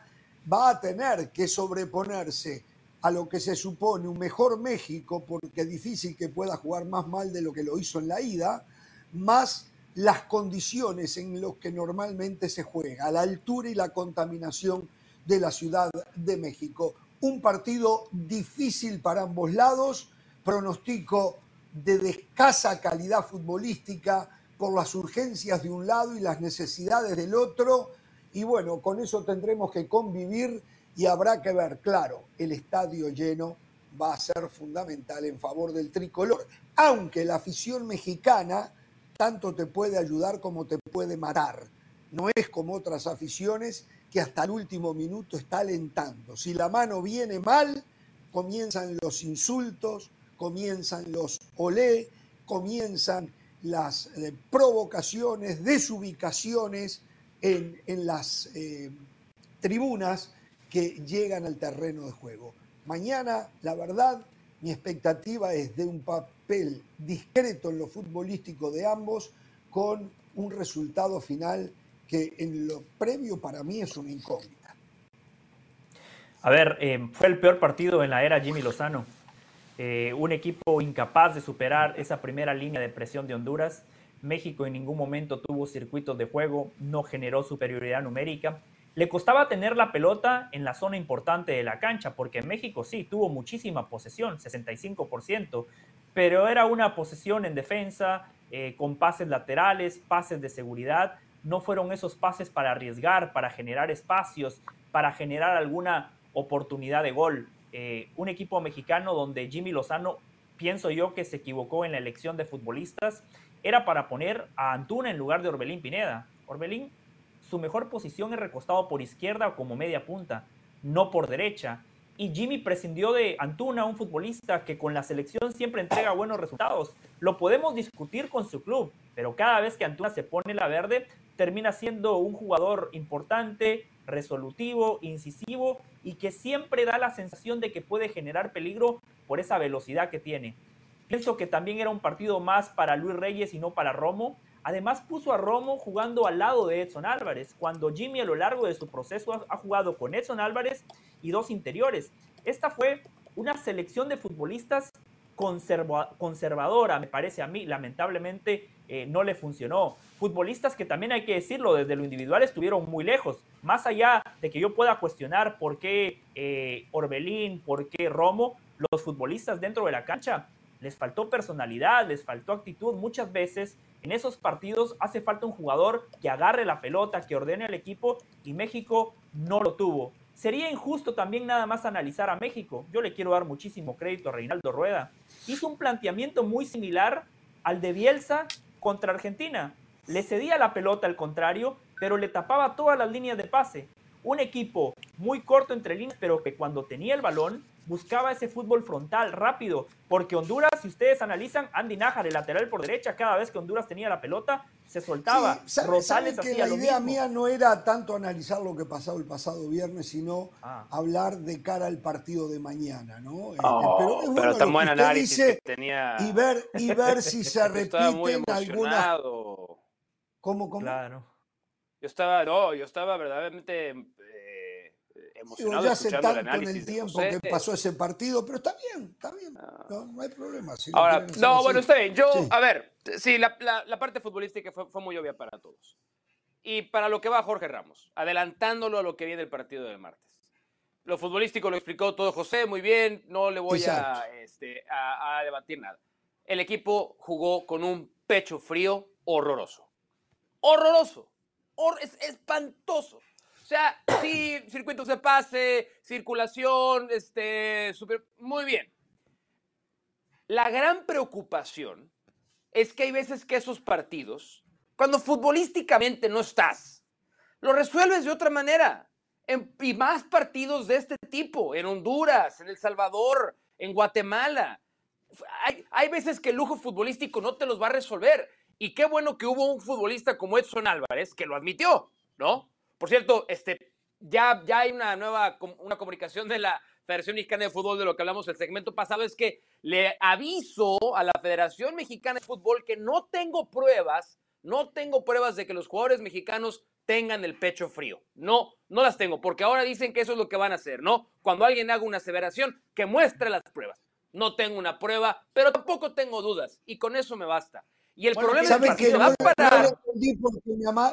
va a tener que sobreponerse a lo que se supone un mejor México, porque es difícil que pueda jugar más mal de lo que lo hizo en la ida, más las condiciones en las que normalmente se juega, la altura y la contaminación de la Ciudad de México. Un partido difícil para ambos lados, pronostico de escasa calidad futbolística por las urgencias de un lado y las necesidades del otro. Y bueno, con eso tendremos que convivir y habrá que ver, claro, el estadio lleno va a ser fundamental en favor del tricolor, aunque la afición mexicana tanto te puede ayudar como te puede matar. No es como otras aficiones que hasta el último minuto está alentando. Si la mano viene mal, comienzan los insultos, comienzan los olé, comienzan las eh, provocaciones, desubicaciones en, las eh, tribunas que llegan al terreno de juego. Mañana, la verdad, mi expectativa es de un papel discreto en lo futbolístico de ambos con un resultado final que en lo previo para mí es una incógnita. A ver, eh, fue el peor partido en la era Jimmy Lozano. Eh, un equipo incapaz de superar esa primera línea de presión de Honduras. México en ningún momento tuvo circuitos de juego, no generó superioridad numérica. Le costaba tener la pelota en la zona importante de la cancha, porque México sí tuvo muchísima posesión, 65%, pero era una posesión en defensa, eh, con pases laterales, pases de seguridad. No fueron esos pases para arriesgar, para generar espacios, para generar alguna oportunidad de gol. Eh, un equipo mexicano donde Jimmy Lozano, pienso yo que se equivocó en la elección de futbolistas, era para poner a Antuna en lugar de Orbelín Pineda. Orbelín, su mejor posición es recostado por izquierda o como media punta, no por derecha. Y Jimmy prescindió de Antuna, un futbolista que con la selección siempre entrega buenos resultados. Lo podemos discutir con su club, pero cada vez que Antuna se pone la verde, termina siendo un jugador importante, resolutivo, incisivo y que siempre da la sensación de que puede generar peligro por esa velocidad que tiene. Pienso que también era un partido más para Luis Reyes y no para Romo. Además puso a Romo jugando al lado de Edson Álvarez, cuando Jimmy a lo largo de su proceso ha jugado con Edson Álvarez y dos interiores. Esta fue una selección de futbolistas conservadora, me parece a mí. Lamentablemente eh, no le funcionó. Futbolistas que también hay que decirlo, desde lo individual estuvieron muy lejos. Más allá de que yo pueda cuestionar por qué eh, Orbelín, por qué Romo, los futbolistas dentro de la cancha les faltó personalidad, les faltó actitud. Muchas veces en esos partidos hace falta un jugador que agarre la pelota, que ordene al equipo y México no lo tuvo. Sería injusto también nada más analizar a México. Yo le quiero dar muchísimo crédito a Reinaldo Rueda. Hizo un planteamiento muy similar al de Bielsa contra Argentina. Le cedía la pelota al contrario, pero le tapaba todas las líneas de pase. Un equipo muy corto entre líneas, pero que cuando tenía el balón buscaba ese fútbol frontal, rápido, porque Honduras, si ustedes analizan, Andy Nájar, el lateral por derecha, cada vez que Honduras tenía la pelota, se soltaba. Rosales que la idea mía no era tanto analizar lo que pasó el pasado viernes, sino ah. hablar de cara al partido de mañana, ¿no? Este, pero, es bueno tan buen análisis tenía... y ver y ver si se *laughs* repiten algunas. ¿Cómo, cómo? Claro. Yo estaba, no, yo estaba verdaderamente emocionado ya hace tanto en el tiempo que pasó ese partido, pero está bien, está bien, ah. no, hay problema. Ahora, no, bueno, está bien. Yo, a ver, sí, la, la, parte futbolística fue, fue, muy obvia para todos. Y para lo que va Jorge Ramos, adelantándolo a lo que viene el partido del martes. Lo futbolístico lo explicó todo José muy bien, no le voy a, este, a, a debatir nada. El equipo jugó con un pecho frío horroroso. Horroroso. es espantoso. O sea, sí, circuitos de pase, circulación, este, super, muy bien. La gran preocupación es que hay veces que esos partidos, cuando futbolísticamente no estás, lo resuelves de otra manera. y más partidos de este tipo, en Honduras, en El Salvador, en Guatemala. Hay, hay veces que el lujo futbolístico no te los va a resolver. Y qué bueno que hubo un futbolista como Edson Álvarez que lo admitió, ¿no? Por cierto, este, ya, ya hay una nueva una comunicación de la Federación Mexicana de Fútbol de lo que hablamos el segmento pasado, es que le aviso a la Federación Mexicana de Fútbol que no tengo pruebas, no tengo pruebas de que los jugadores mexicanos tengan el pecho frío. No, no las tengo, porque ahora dicen que eso es lo que van a hacer, ¿no? Cuando alguien haga una aseveración, que muestre las pruebas. No tengo una prueba, pero tampoco tengo dudas, y con eso me basta. Y el problema es que, se va a parar.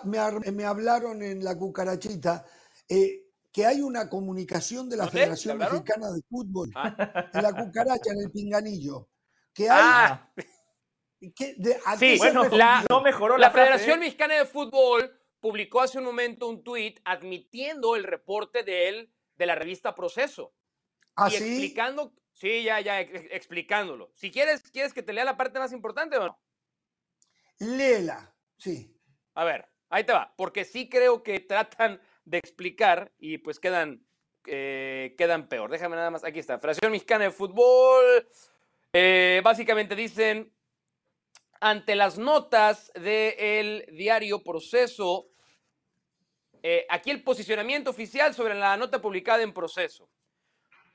Me, me, hablaron en la cucarachita eh, que hay una comunicación de la Federación Mexicana de Fútbol ah. en la cucaracha, en el pinganillo. Que hay. Ah. sí, bueno, la, no mejoró la, Federación ¿eh? Mexicana de Fútbol publicó hace un momento un tuit admitiendo el reporte de él de la revista Proceso. ¿Ah, y explicando, sí, ya, ya, explicándolo. Si quieres, ¿quieres que te lea la parte más importante o no? Léela, sí. A ver, ahí te va, porque sí creo que tratan de explicar y pues quedan, eh, quedan peor. Déjame nada más, aquí está, Federación Mexicana de Fútbol. Eh, básicamente dicen, ante las notas del diario Proceso, eh, aquí el posicionamiento oficial sobre la nota publicada en Proceso.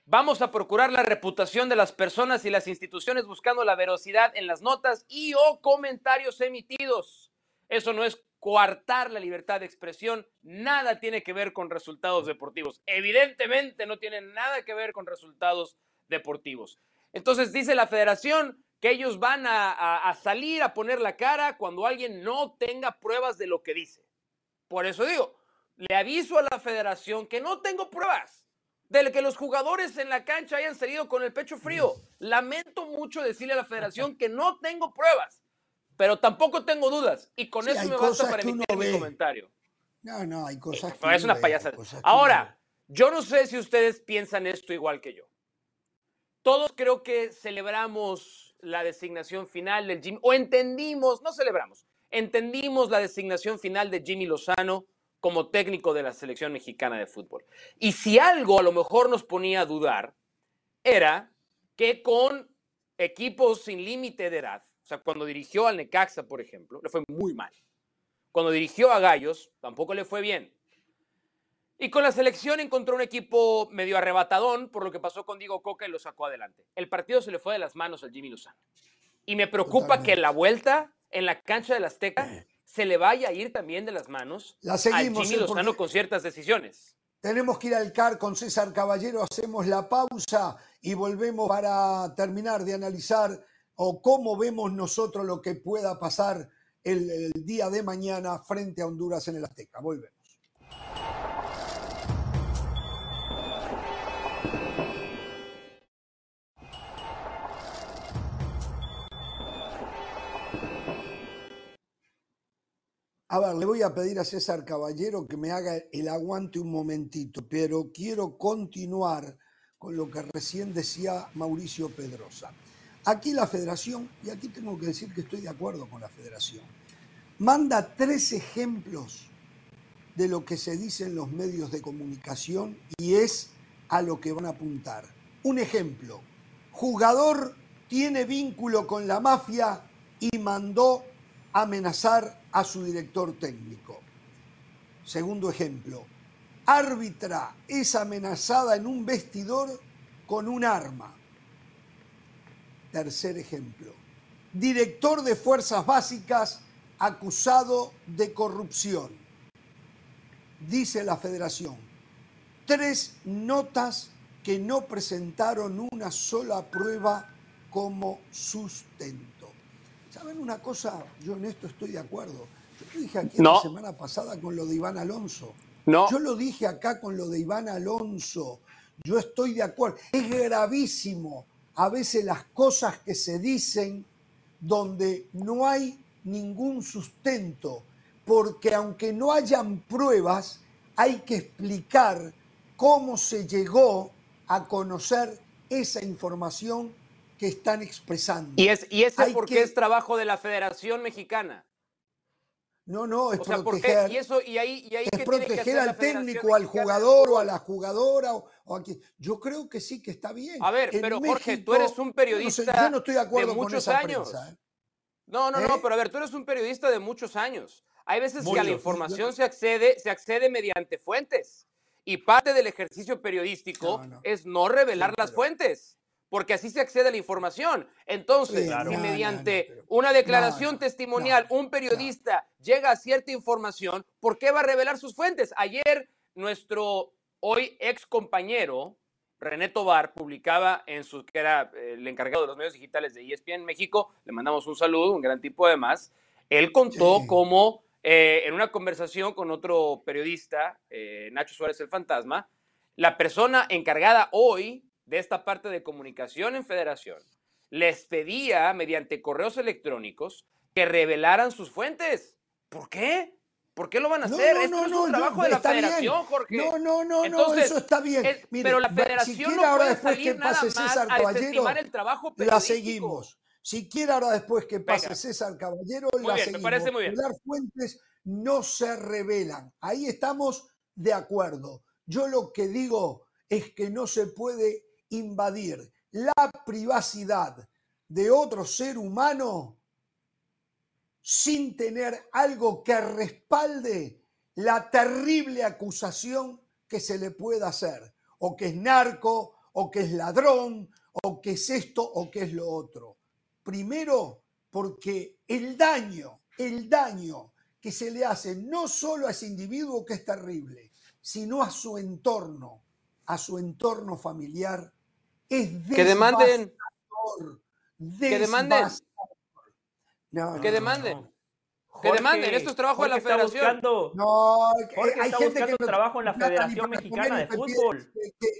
Vamos a procurar la reputación de las personas y las instituciones buscando la verosidad en las notas y o comentarios emitidos. Eso no es coartar la libertad de expresión, nada tiene que ver con resultados deportivos. Evidentemente no tiene nada que ver con resultados deportivos. Entonces dice la federación que ellos van a, salir a poner la cara cuando alguien no tenga pruebas de lo que dice. Por eso digo, le aviso a la federación que no tengo pruebas de que los jugadores en la cancha hayan salido con el pecho frío. Lamento mucho decirle a la federación que no tengo pruebas, pero tampoco tengo dudas. Y con eso me basta para emitir mi comentario. No, no, hay cosas que. Es una payasada. Ahora, yo no sé si ustedes piensan esto igual que yo. Todos creo que celebramos la designación final del Jimmy, o entendimos, no celebramos, entendimos la designación final de Jimmy Lozano como técnico de la selección mexicana de fútbol. Y si algo a lo mejor nos ponía a dudar, era que con equipos sin límite de edad, o sea, cuando dirigió al Necaxa, por ejemplo, le fue muy mal. Cuando dirigió a Gallos, tampoco le fue bien. Y con la selección encontró un equipo medio arrebatadón por lo que pasó con Diego Coca y lo sacó adelante. El partido se le fue de las manos al Jimmy Lozano. Y me preocupa que la vuelta en la cancha del Azteca eh. Se le vaya a ir también de las manos a Jimmy ¿eh? Lozano con ciertas decisiones. Tenemos que ir al CAR con César Caballero, hacemos la pausa y volvemos para terminar de analizar o cómo vemos nosotros lo que pueda pasar el, el día de mañana frente a Honduras en el Azteca. Volvemos. A ver, le voy a pedir a César Caballero que me haga el aguante un momentito, pero quiero continuar con lo que recién decía Mauricio Pedrosa. Aquí la federación, y aquí tengo que decir que estoy de acuerdo con la federación, manda tres ejemplos de lo que se dice en los medios de comunicación y es a lo que van a apuntar. Un ejemplo, jugador tiene vínculo con la mafia y mandó amenazar a su director técnico. Segundo ejemplo, árbitra es amenazada en un vestidor con un arma. Tercer ejemplo, director de fuerzas básicas acusado de corrupción. Dice la federación, tres notas que no presentaron una sola prueba como sustento. ¿Saben una cosa? Yo en esto estoy de acuerdo. Yo lo dije aquí la semana pasada con lo de Iván Alonso. No. Yo lo dije acá con lo de Iván Alonso. Yo estoy de acuerdo. Es gravísimo a veces las cosas que se dicen donde no hay ningún sustento, porque aunque no hayan pruebas, hay que explicar cómo se llegó a conocer esa información que están expresando. Y, es, y ese porque es trabajo de la Federación Mexicana. No, no, es proteger, y eso, y ahí, y ahí es proteger al técnico, al jugador o a la jugadora. O, aquí. Yo creo que sí que está bien. A ver, pero Jorge, tú eres un periodista yo no estoy de, acuerdo muchos con esa años. ¿eh? No, no, no, ¿Eh? pero a ver, tú eres un periodista de muchos años. Hay veces que a la información se accede, se accede mediante fuentes. Y parte del ejercicio periodístico es no revelar las fuentes porque así se accede a la información. Entonces, si mediante una declaración testimonial un periodista llega a cierta información, ¿por qué va a revelar sus fuentes? Ayer nuestro hoy ex compañero René Tobar publicaba en su que era eh, el encargado de los medios digitales de ESPN México, le mandamos un saludo, un gran tipo además. Él contó cómo eh, en una conversación con otro periodista, eh, Nacho Suárez el Fantasma, la persona encargada hoy de esta parte de comunicación en federación les pedía mediante correos electrónicos que revelaran sus fuentes. ¿Por qué? ¿Por qué lo van a hacer? No, no, no, es trabajo de la federación, Jorge. No, no, no, no, eso está bien. pero la federación no puede después que pase César Caballero, el trabajo la seguimos. Si quiere ahora después que pase César Caballero, la bien, seguimos. Me parece muy bien. Las fuentes no se revelan. Ahí estamos de acuerdo. Yo lo que digo es que no se puede invadir la privacidad de otro ser humano sin tener algo que respalde la terrible acusación que se le pueda hacer, o que es narco, o que es ladrón, o que es esto, o que es lo otro. Primero, porque el daño, el daño que se le hace no solo a ese individuo que es terrible, sino a su entorno, a su entorno familiar, es que demanden que demanden. No, que demanden. que demanden, esto es trabajo de la federación. no, Jorge hay gente que trabajo en la Federación Mexicana de Fútbol.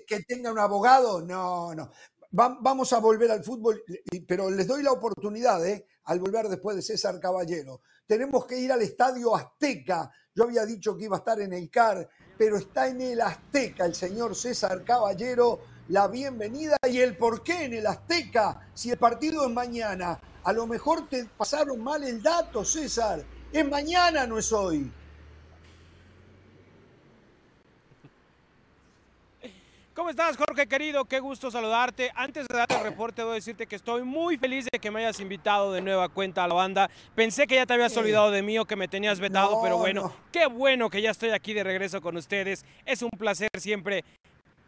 Que, tenga un abogado, no, no. vamos a volver al fútbol, pero les doy la oportunidad, ¿eh? al volver después de César Caballero. Tenemos que ir al Estadio Azteca. Yo había dicho que iba a estar en el CAR, pero está en el Azteca el señor César Caballero. La bienvenida y el por qué en el Azteca, si el partido es mañana. A lo mejor te pasaron mal el dato, César. Es mañana, no es hoy. ¿Cómo estás, Jorge querido? Qué gusto saludarte. Antes de darte el reporte, debo decirte que estoy muy feliz de que me hayas invitado de nueva cuenta a la banda. Pensé que ya te habías olvidado de mí o que me tenías vetado, pero bueno, qué bueno que ya estoy aquí de regreso con ustedes. Es un placer siempre.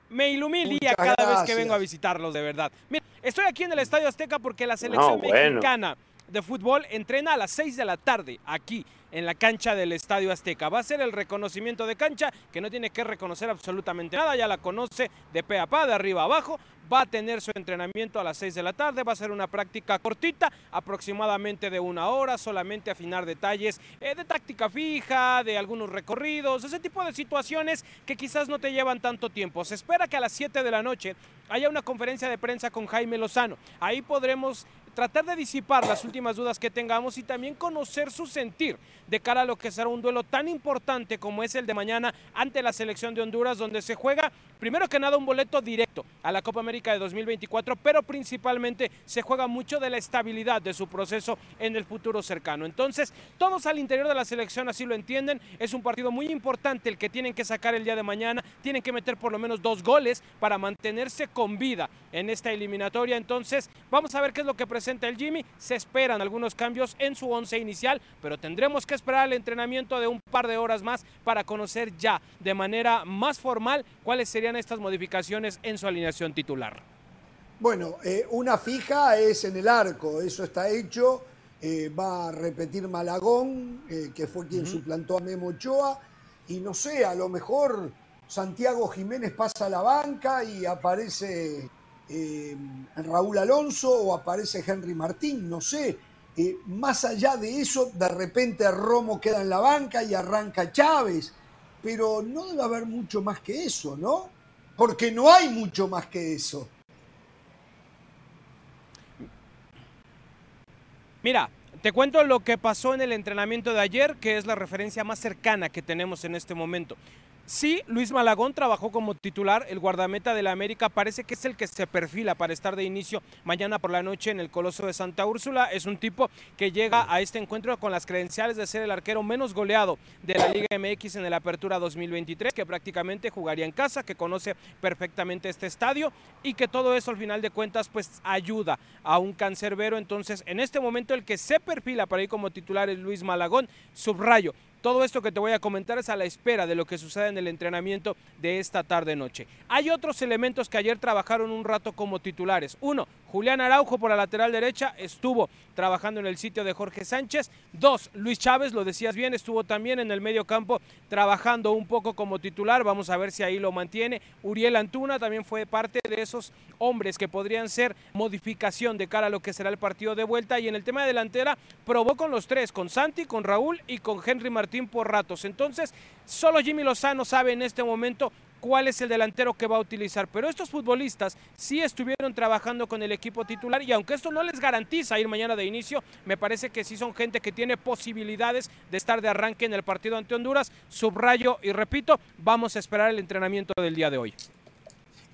Me ilumina cada vez que vengo a visitarlos, de verdad. Mira, estoy aquí en el Estadio Azteca porque la selección mexicana de fútbol entrena a las 6 de la tarde aquí en la cancha del Estadio Azteca. Va a ser el reconocimiento de cancha que no tiene que reconocer absolutamente nada, ya la conoce de pe a pa, de arriba a abajo. Va a tener su entrenamiento a las 6 de la tarde, va a ser una práctica cortita, aproximadamente de una hora, solamente afinar detalles eh, de táctica fija, de algunos recorridos, ese tipo de situaciones que quizás no te llevan tanto tiempo. Se espera que a las 7 de la noche haya una conferencia de prensa con Jaime Lozano. Ahí podremos tratar de disipar las últimas dudas que tengamos y también conocer su sentir de cara a lo que será un duelo tan importante como es el de mañana ante la selección de Honduras, donde se juega primero que nada un boleto directo a la Copa América de 2024, pero principalmente se juega mucho de la estabilidad de su proceso en el futuro cercano. Entonces, todos al interior de la selección así lo entienden, es un partido muy importante el que tienen que sacar el día de mañana, tienen que meter por lo menos dos goles para mantenerse con vida en esta eliminatoria. Entonces, vamos a ver qué es lo que presenta el Jimmy. Se esperan algunos cambios en su once inicial, pero tendremos que esperar el entrenamiento de un par de horas más para conocer ya de manera más formal cuáles serían estas modificaciones en su alineación titular. Bueno, eh, una fija es en el arco, eso está hecho. Eh, va a repetir Malagón, eh, que fue quien suplantó a Memo Ochoa. Y no sé, a lo mejor Santiago Jiménez pasa a la banca y aparece Raúl Alonso o aparece Henry Martín, no sé. Más allá de eso, de repente Romo queda en la banca y arranca Chávez, pero no debe haber mucho más que eso, ¿no? Porque no hay mucho más que eso. Mira, te cuento lo que pasó en el entrenamiento de ayer, que es la referencia más cercana que tenemos en este momento. Sí, Luis Malagón trabajó como titular, el guardameta de la América parece que es el que se perfila para estar de inicio mañana por la noche en el Coloso de Santa Úrsula. Es un tipo que llega a este encuentro con las credenciales de ser el arquero menos goleado de la Liga MX en el Apertura 2023, que prácticamente jugaría en casa, que conoce perfectamente este estadio y que todo eso al final de cuentas pues ayuda a un cancerbero. Entonces, en este momento el que se perfila para ir como titular es Luis Malagón, subrayo todo esto que te voy a comentar es a la espera de lo que suceda en el entrenamiento de esta tarde-noche. Hay otros elementos que ayer trabajaron un rato como titulares. Uno, Julián Araujo por la lateral derecha estuvo trabajando en el sitio de Jorge Sánchez. Dos, Luis Chávez, lo decías bien, estuvo también en el medio campo trabajando un poco como titular. Vamos a ver si ahí lo mantiene. Uriel Antuna también fue parte de esos hombres que podrían ser modificación de cara a lo que será el partido de vuelta. Y en el tema de delantera, probó con los tres, con Santi, con Raúl y con Henry Martínez por ratos. Entonces, solo Jimmy Lozano sabe en este momento cuál es el delantero que va a utilizar. Pero estos futbolistas sí estuvieron trabajando con el equipo titular y aunque esto no les garantiza ir mañana de inicio, me parece que sí son gente que tiene posibilidades de estar de arranque en el partido ante Honduras. Subrayo y repito, vamos a esperar el entrenamiento del día de hoy.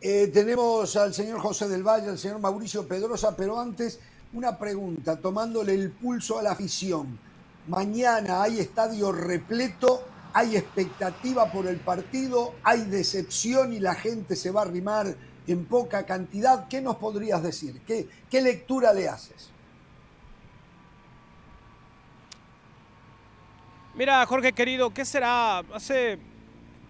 Eh, tenemos al señor José del Valle, al señor Mauricio Pedrosa, pero antes una pregunta, tomándole el pulso a la afición. Mañana hay estadio repleto, hay expectativa por el partido, hay decepción y la gente se va a arrimar en poca cantidad. ¿Qué nos podrías decir? ¿Qué, qué lectura le haces? Mira, Jorge querido, ¿qué será? Hace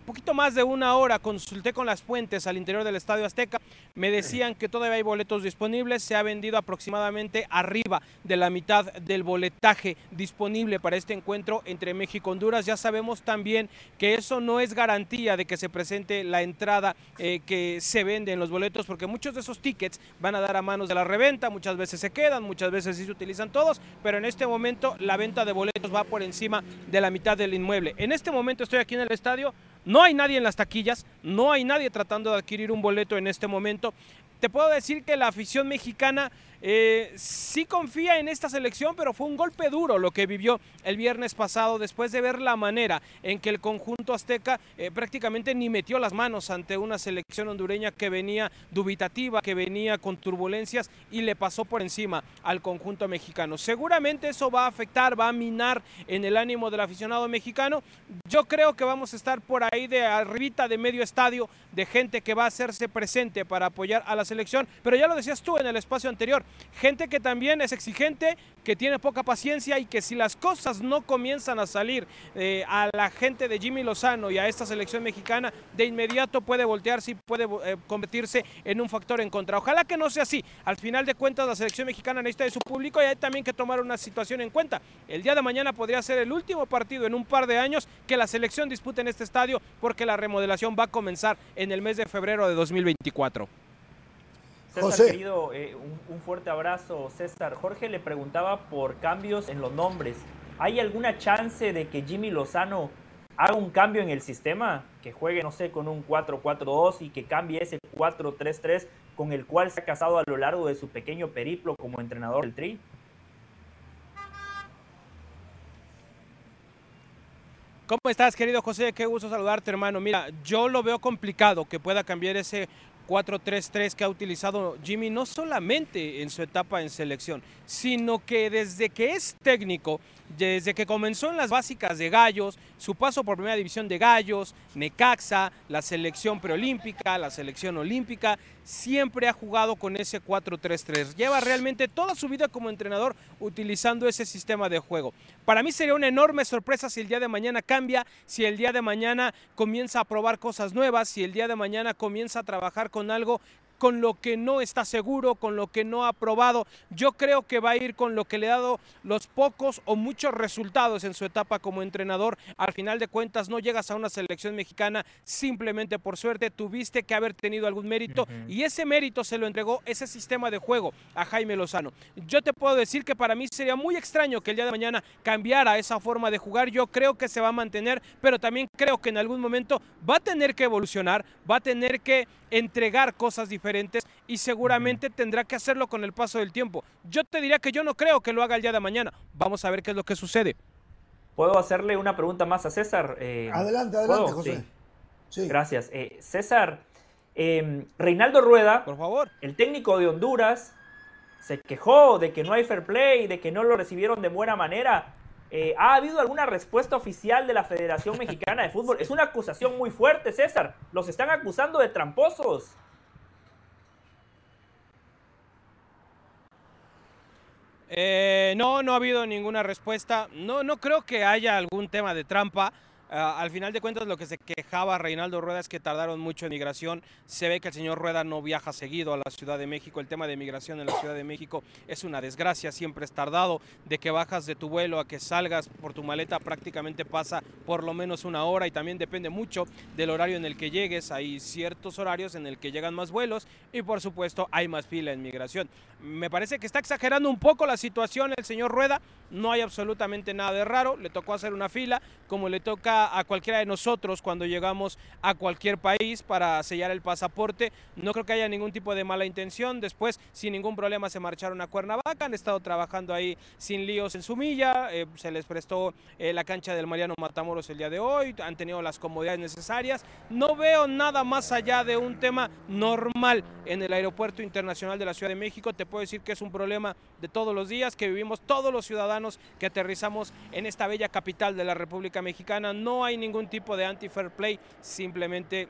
poquito más de una hora consulté con las fuentes al interior del Estadio Azteca. Me decían que todavía hay boletos disponibles. Se ha vendido aproximadamente arriba de la mitad del boletaje disponible para este encuentro entre México y Honduras. Ya sabemos también que eso no es garantía de que se presente la entrada eh, que se vende en los boletos, porque muchos de esos tickets van a dar a manos de la reventa. Muchas veces se quedan, muchas veces sí se utilizan todos, pero en este momento la venta de boletos va por encima de la mitad del inmueble. En este momento estoy aquí en el estadio. Hay nadie en las taquillas, no hay nadie tratando de adquirir un boleto en este momento. Te puedo decir que la afición mexicana eh, sí confía en esta selección, pero fue un golpe duro lo que vivió el viernes pasado después de ver la manera en que el conjunto azteca eh, prácticamente ni metió las manos ante una selección hondureña que venía dubitativa, que venía con turbulencias y le pasó por encima al conjunto mexicano. Seguramente eso va a afectar, va a minar en el ánimo del aficionado mexicano. Yo creo que vamos a estar por ahí de arribita de medio estadio de gente que va a hacerse presente para apoyar a la selección, pero ya lo decías tú en el espacio anterior, gente que también es exigente, que tiene poca paciencia y que si las cosas no comienzan a salir eh, a la gente de Jimmy Lozano y a esta selección mexicana, de inmediato puede voltearse y puede eh, convertirse en un factor en contra. Ojalá que no sea así. Al final de cuentas, la selección mexicana necesita de su público y hay también que tomar una situación en cuenta. El día de mañana podría ser el último partido en un par de años que la selección dispute en este estadio porque la remodelación va a comenzar en el mes de febrero de 2024. César, querido, eh, un, fuerte abrazo, César. Jorge le preguntaba por cambios en los nombres. ¿Hay alguna chance de que Jimmy Lozano haga un cambio en el sistema? Que juegue, no sé, con un 4-4-2 y que cambie ese 4-3-3 con el cual se ha casado a lo largo de su pequeño periplo como entrenador del Tri. ¿Cómo estás, querido José? Qué gusto saludarte, hermano. Mira, yo lo veo complicado que pueda cambiar ese 4-3-3 que ha utilizado Jimmy no solamente en su etapa en selección, sino que desde que es técnico, desde que comenzó en las básicas de Gallos, su paso por primera división de Gallos, Necaxa, la selección preolímpica, la selección olímpica, siempre ha jugado con ese 4-3-3. Lleva realmente toda su vida como entrenador utilizando ese sistema de juego. Para mí sería una enorme sorpresa si el día de mañana cambia, si el día de mañana comienza a probar cosas nuevas, si el día de mañana comienza a trabajar con algo con lo que no está seguro, con lo que no ha probado. Yo creo que va a ir con lo que le ha dado los pocos o muchos resultados en su etapa como entrenador. Al final de cuentas no llegas a una selección mexicana simplemente por suerte, tuviste que haber tenido algún mérito y ese mérito se lo entregó ese sistema de juego a Jaime Lozano. Yo te puedo decir que para mí sería muy extraño que el día de mañana cambiara esa forma de jugar. Yo creo que se va a mantener, pero también creo que en algún momento va a tener que evolucionar, va a tener que entregar cosas diferentes y seguramente tendrá que hacerlo con el paso del tiempo. Yo te diría que yo no creo que lo haga el día de mañana. Vamos a ver qué es lo que sucede. ¿Puedo hacerle una pregunta más a César? Eh, adelante, adelante, José. Sí. Gracias. Eh, César, em, Reinaldo Rueda, por favor. El técnico de Honduras se quejó de que no hay fair play, de que no lo recibieron de buena manera. Eh, ¿Ha habido alguna respuesta oficial de la Federación Mexicana de Fútbol? Es una acusación muy fuerte, César. Los están acusando de tramposos. Eh, no, no ha habido ninguna respuesta. No, no creo que haya algún tema de trampa. Ah, al final de cuentas, lo que se quejaba Reinaldo Rueda es que tardaron mucho en migración. Se ve que el señor Rueda no viaja seguido a la Ciudad de México. El tema de migración en la Ciudad de México es una desgracia, siempre es tardado. De que bajas de tu vuelo a que salgas por tu maleta prácticamente pasa por lo menos una hora y también depende mucho del horario en el que llegues. Hay ciertos horarios en el que llegan más vuelos y por supuesto hay más fila en migración. Me parece que está exagerando un poco la situación el señor Rueda. No hay absolutamente nada de raro. Le tocó hacer una fila como le toca a cualquiera de nosotros cuando llegamos a cualquier país para sellar el pasaporte. No creo que haya ningún tipo de mala intención. Después, sin ningún problema, se marcharon a Cuernavaca. Han estado trabajando ahí sin líos en su milla. Eh, se les prestó eh, la cancha del Mariano Matamoros el día de hoy. Han tenido las comodidades necesarias. No veo nada más allá de un tema normal en el Aeropuerto Internacional de la Ciudad de México. Te puedo decir que es un problema de todos los días que vivimos todos los ciudadanos que aterrizamos en esta bella capital de la República Mexicana. No hay ningún tipo de anti-fair play, simplemente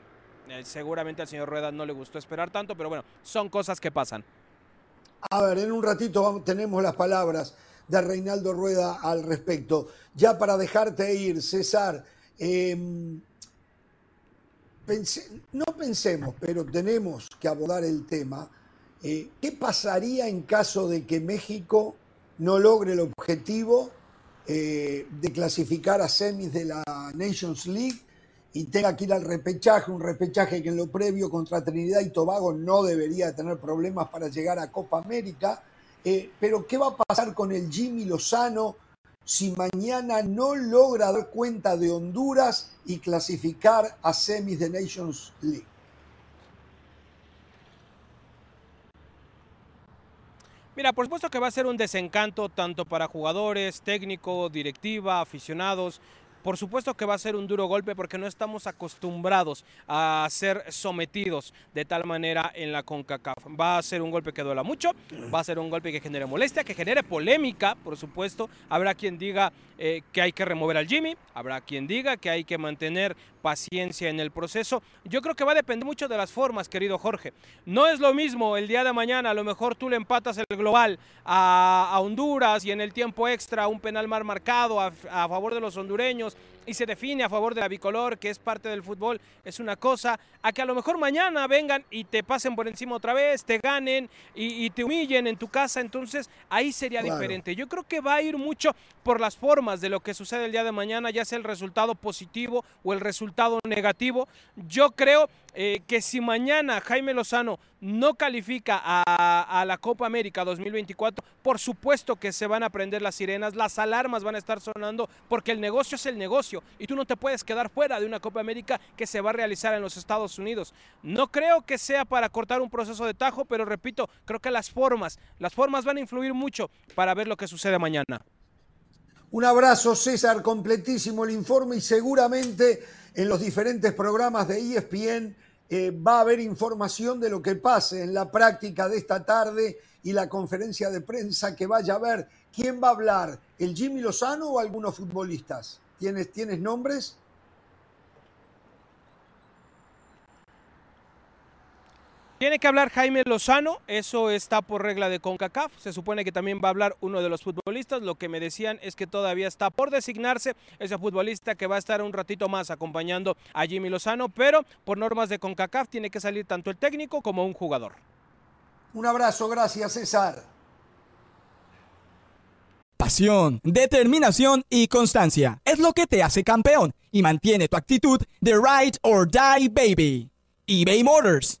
eh, seguramente al señor Rueda no le gustó esperar tanto, pero bueno, son cosas que pasan. A ver, en un ratito tenemos las palabras de Reinaldo Rueda al respecto. Ya para dejarte ir, César, em, no pensemos, pero tenemos que abordar el tema. Eh, ¿Qué pasaría en caso de que México no logre el objetivo eh, de clasificar a semis de la Nations League y tenga que ir al repechaje, un repechaje que en lo previo contra Trinidad y Tobago no debería tener problemas para llegar a Copa América? Eh, pero ¿qué va a pasar con el Jimmy Lozano si mañana no logra dar cuenta de Honduras y clasificar a semis de Nations League? Mira, por supuesto que va a ser un desencanto tanto para jugadores, técnico, directiva, aficionados, por supuesto que va a ser un duro golpe porque no estamos acostumbrados a ser sometidos de tal manera en la CONCACAF. Va a ser un golpe que duela mucho, va a ser un golpe que genere molestia, que genere polémica, por supuesto. Habrá quien diga eh, que hay que remover al Jimmy, habrá quien diga que hay que mantener paciencia en el proceso. Yo creo que va a depender mucho de las formas, querido Jorge. No es lo mismo el día de mañana, a lo mejor tú le empatas el global a, Honduras y en el tiempo extra un penal mal marcado a favor de los hondureños y se define a favor de la bicolor, que es parte del fútbol, es una cosa, a que a lo mejor mañana vengan y te pasen por encima otra vez, te ganen y, te humillen en tu casa, entonces ahí sería diferente. Yo creo que va a ir mucho por las formas de lo que sucede el día de mañana, ya sea el resultado positivo o el resultado negativo. Yo creo eh, que si mañana Jaime Lozano no califica a, la Copa América 2024, por supuesto que se van a prender las sirenas, las alarmas van a estar sonando, porque el negocio es el negocio y tú no te puedes quedar fuera de una Copa América que se va a realizar en los Estados Unidos. No creo que sea para cortar un proceso de tajo, pero repito, creo que las formas, las formas van a influir mucho para ver lo que sucede mañana. Un abrazo, César, completísimo el informe y seguramente en los diferentes programas de ESPN eh, va a haber información de lo que pase en la práctica de esta tarde y la conferencia de prensa que vaya a ver. ¿Quién va a hablar? ¿El Jimmy Lozano o algunos futbolistas? ¿Tienes, ¿tienes nombres? Tiene que hablar Jaime Lozano, eso está por regla de CONCACAF. Se supone que también va a hablar uno de los futbolistas. Lo que me decían es que todavía está por designarse ese futbolista que va a estar un ratito más acompañando a Jimmy Lozano, pero por normas de CONCACAF tiene que salir tanto el técnico como un jugador. Un abrazo, gracias César. Pasión, determinación y constancia es lo que te hace campeón y mantiene tu actitud de ride or die baby. eBay Motors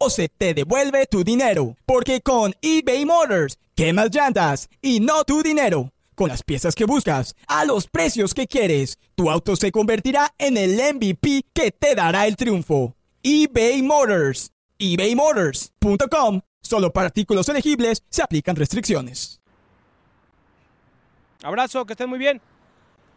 o se te devuelve tu dinero. Porque con eBay Motors, quemas llantas y no tu dinero. Con las piezas que buscas, a los precios que quieres, tu auto se convertirá en el MVP que te dará el triunfo. eBay Motors. ebaymotors.com. Solo para artículos elegibles se aplican restricciones. Abrazo, que estén muy bien.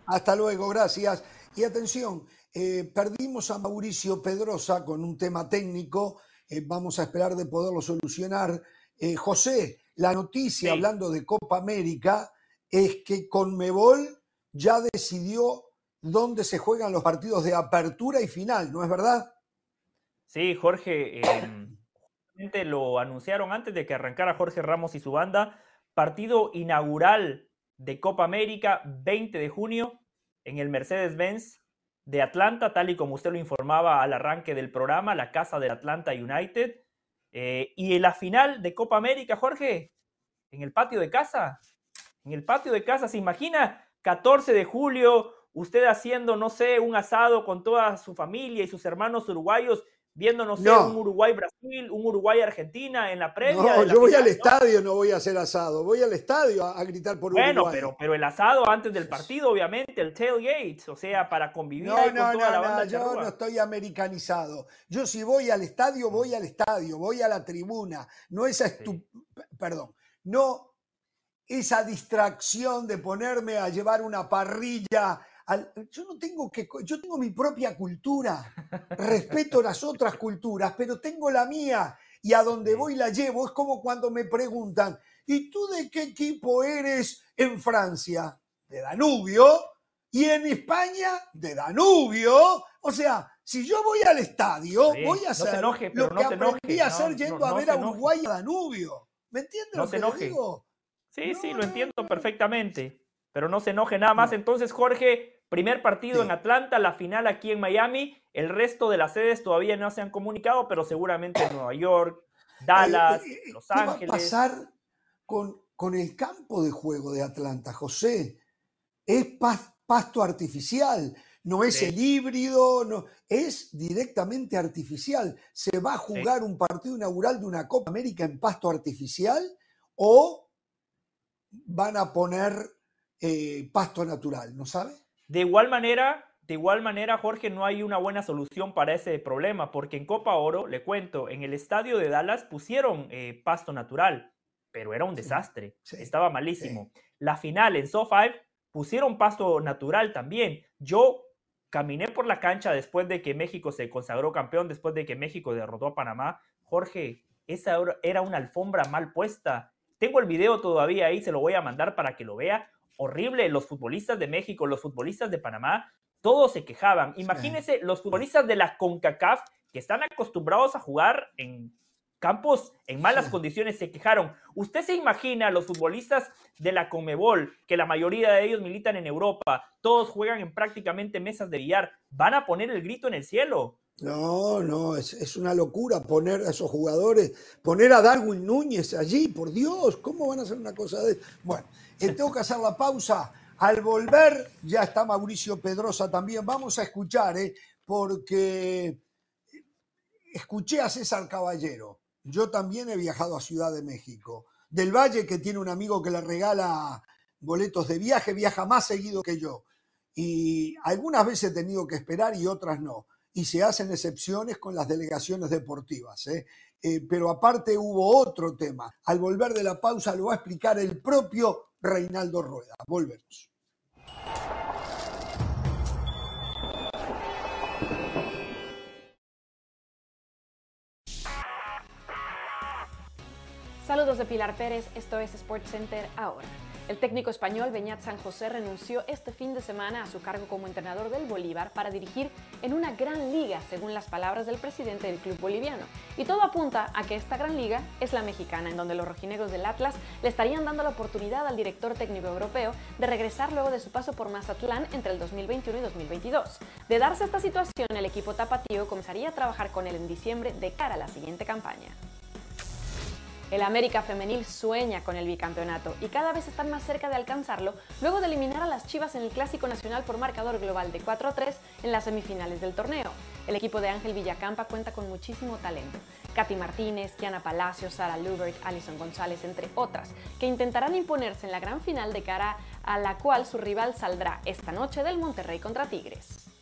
Hasta luego, gracias. Y atención, eh, perdimos a Mauricio Pedrosa con un tema técnico eh, vamos a esperar de poderlo solucionar. Eh, José, la noticia hablando de Copa América es que Conmebol ya decidió dónde se juegan los partidos de apertura y final, ¿no es verdad? Sí, Jorge, em, lo anunciaron antes de que arrancara Jorge Ramos y su banda. Partido inaugural de Copa América, 20 de junio, en el Mercedes-Benz de Atlanta, tal y como usted lo informaba al arranque del programa, la casa del Atlanta United. Eh, y en la final de Copa América, Jorge, en el patio de casa. En el patio de casa, ¿se imagina? 14 de julio, usted haciendo, no sé, un asado con toda su familia y sus hermanos uruguayos viendo, no sé, un Uruguay-Brasil, un Uruguay-Argentina en la previa. No, yo voy al estadio, no voy a hacer asado, voy al estadio a, gritar por Uruguay. Bueno, pero, pero el asado antes del partido, obviamente, el tailgate, o sea, para convivir no, con no, toda la banda. No, yo no estoy americanizado. Yo si voy al estadio, voy al estadio, voy a la tribuna. No esa estu... perdón, no esa distracción de ponerme a llevar una parrilla yo no tengo que, yo tengo mi propia cultura, respeto las otras culturas, pero tengo la mía y a donde voy la llevo. Es como cuando me preguntan, ¿y tú de qué equipo eres en Francia? De Danubio. Y en España, de Danubio. O sea, si yo voy al estadio, voy a hacer lo que aprendí a hacer yendo a ver a Uruguay y a Danubio. ¿Me entiendes lo que te digo? Sí, sí, lo entiendo perfectamente. Pero no se enoje nada más. Entonces, Jorge, primer partido en Atlanta, la final aquí en Miami. El resto de las sedes todavía no se han comunicado, pero seguramente en Nueva York, Dallas, eh, eh, Los Ángeles. ¿Qué va a pasar con, con el campo de juego de Atlanta, José? Es pasto artificial no es el híbrido, no, es directamente artificial. ¿Se va a jugar un partido inaugural de una Copa América en pasto artificial o van a poner eh, pasto natural? ¿No sabe? De igual manera, de igual manera, Jorge, no hay una buena solución para ese problema, porque en Copa Oro, le cuento, en el estadio de Dallas pusieron eh, pasto natural, pero era un desastre, estaba malísimo. La final en SoFi pusieron pasto natural también. Yo caminé por la cancha después de que México se consagró campeón, después de que México derrotó a Panamá. Jorge, esa era una alfombra mal puesta. Tengo el video todavía ahí, se lo voy a mandar para que lo vea. Horrible, los futbolistas de México, los futbolistas de Panamá, todos se quejaban. Imagínense los futbolistas de la CONCACAF que están acostumbrados a jugar en campos en malas condiciones se quejaron. ¿Usted se imagina a los futbolistas de la Comebol, que la mayoría de ellos militan en Europa, todos juegan en prácticamente mesas de billar, van a poner el grito en el cielo? No, no, es, una locura poner a esos jugadores, poner a Darwin Núñez allí, por Dios, ¿cómo van a hacer una cosa de... Bueno, eh, tengo que hacer la pausa. Al volver, ya está Mauricio Pedrosa también. Vamos a escuchar, ¿eh? porque escuché a César Caballero yo también he viajado a Ciudad de México. Del Valle, que tiene un amigo que le regala boletos de viaje, viaja más seguido que yo. Y algunas veces he tenido que esperar y otras no. Y se hacen excepciones con las delegaciones deportivas. ¿eh? Eh, pero aparte hubo otro tema. Al volver de la pausa lo va a explicar el propio Reinaldo Rueda. Volvemos. Saludos de Pilar Pérez, esto es Sports Center ahora. El técnico español Beñat San José renunció este fin de semana a su cargo como entrenador del Bolívar para dirigir en una gran liga, según las palabras del presidente del club boliviano. Y todo apunta a que esta gran liga es la mexicana, en donde los rojinegros del Atlas le estarían dando la oportunidad al director técnico europeo de regresar luego de su paso por Mazatlán entre el 2021 y 2022. De darse esta situación, el equipo tapatío comenzaría a trabajar con él en diciembre de cara a la siguiente campaña. El América femenil sueña con el bicampeonato y cada vez están más cerca de alcanzarlo luego de eliminar a las Chivas en el Clásico Nacional por marcador global de 4 a 3 en las semifinales del torneo. El equipo de Ángel Villacampa cuenta con muchísimo talento. Katy Martínez, Kiana Palacios, Sara Lubert, Alison González, entre otras, que intentarán imponerse en la gran final de cara a la cual su rival saldrá esta noche del Monterrey contra Tigres.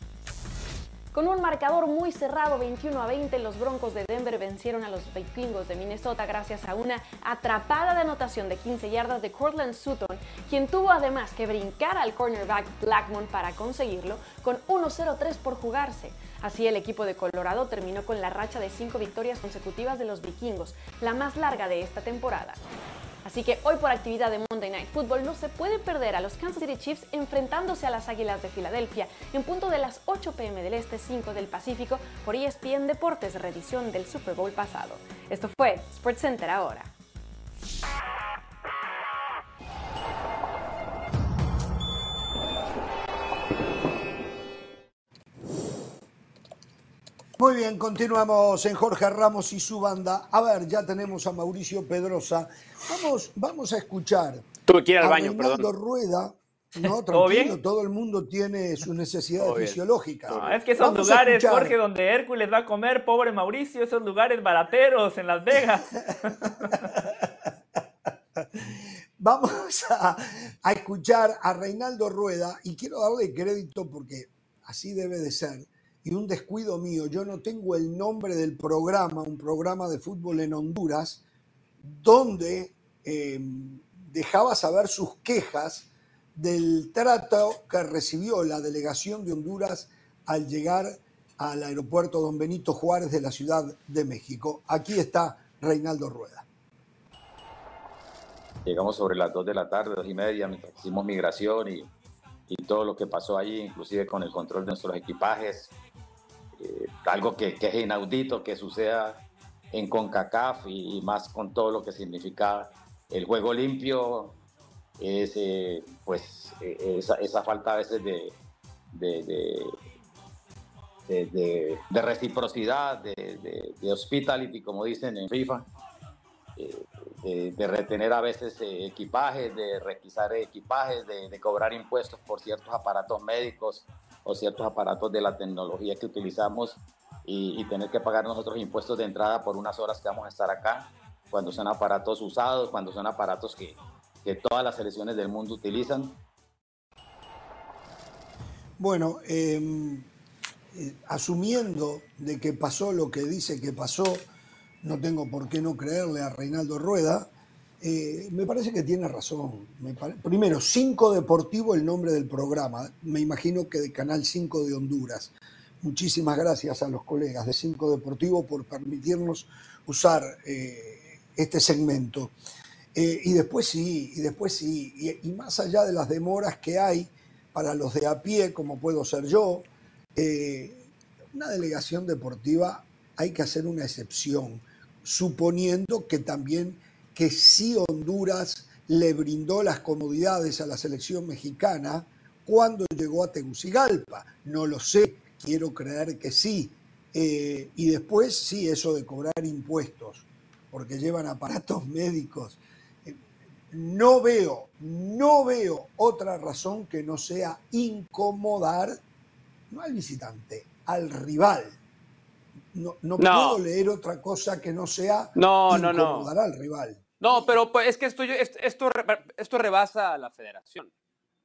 Con un marcador muy cerrado 21 a 20, los Broncos de Denver vencieron a los Vikingos de Minnesota gracias a una atrapada de anotación de 15 yardas de Cortland Sutton, quien tuvo además que brincar al cornerback Blackmon para conseguirlo con 1-0-3 por jugarse. Así el equipo de Colorado terminó con la racha de 5 victorias consecutivas de los Vikingos, la más larga de esta temporada. Así que hoy por actividad de Monday Night Football no se puede perder a los Kansas City Chiefs enfrentándose a las Águilas de Filadelfia en punto de las 8 pm del Este, 5 del Pacífico por ESPN Deportes, reedición del Super Bowl pasado. Esto fue SportsCenter ahora. Muy bien, continuamos en Jorge Ramos y su banda. A ver, ya tenemos a Mauricio Pedrosa. Vamos, vamos a escuchar. Tuve que ir al baño, perdón. Rueda. No, tranquilo, ¿Todo, el mundo tiene sus necesidades fisiológicas. es que esos lugares, Jorge, donde Hércules va a comer, pobre Mauricio, esos lugares barateros en Las Vegas. *laughs* Vamos a, a escuchar a Reinaldo Rueda y quiero darle crédito porque así debe de ser y un descuido mío, yo no tengo el nombre del programa, un programa de fútbol en Honduras, donde em, dejaba saber sus quejas del trato que recibió la delegación de Honduras al llegar al aeropuerto Don Benito Juárez de la Ciudad de México. Aquí está Reinaldo Rueda. Llegamos sobre las 2 de la tarde, dos y media, hicimos migración y, y todo lo que pasó allí, inclusive con el control de nuestros equipajes, eh, algo que, es inaudito que suceda en CONCACAF y, más con todo lo que significa el juego limpio, eh, pues eh, esa, falta a veces de, de, de, de reciprocidad, de, hospitality, como dicen en FIFA, eh, de, retener a veces eh, equipajes, de requisar equipajes, de, cobrar impuestos por ciertos aparatos médicos o ciertos aparatos de la tecnología que utilizamos y, y, tener que pagar nosotros impuestos de entrada por unas horas que vamos a estar acá, cuando son aparatos usados, cuando son aparatos que, que todas las selecciones del mundo utilizan. Bueno, eh, eh, asumiendo de que pasó lo que dice que pasó, no tengo por qué no creerle a Reinaldo Rueda, eh, me parece que tiene razón. Primero, 5 Deportivo, el nombre del programa, me imagino que de Canal 5 de Honduras. Muchísimas gracias a los colegas de 5 Deportivo por permitirnos usar eh, este segmento. Eh, y después sí, y después sí, y, más allá de las demoras que hay para los de a pie, como puedo ser yo, una delegación deportiva hay que hacer una excepción suponiendo que también que sí Honduras le brindó las comodidades a la selección mexicana cuando llegó a Tegucigalpa. No lo sé, quiero creer que sí. Eh, y después sí, eso de cobrar impuestos, porque llevan aparatos *laughs* médicos. Eh, no veo, no veo otra razón que no sea incomodar, no al visitante, al rival no, no, puedo leer otra cosa que no sea no, no, no. al rival. No, pero pues, es que esto, esto, esto rebasa a la federación.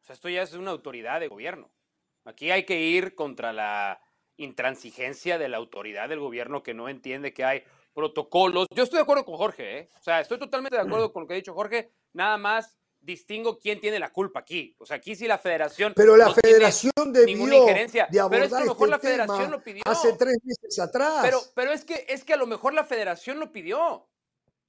O sea, esto ya es una autoridad de gobierno. Aquí hay que ir contra la intransigencia de la autoridad del gobierno que no entiende que hay protocolos. Yo estoy de acuerdo con Jorge, ¿eh? O sea, estoy totalmente de acuerdo con lo que ha dicho Jorge. Nada más distingo quién tiene la culpa aquí. O sea, aquí sí la federación. Pero la no federación debió ninguna injerencia. De pero es que a lo mejor este la federación lo pidió. Hace tres meses atrás. Pero, pero es, que, es que a lo mejor la federación lo pidió.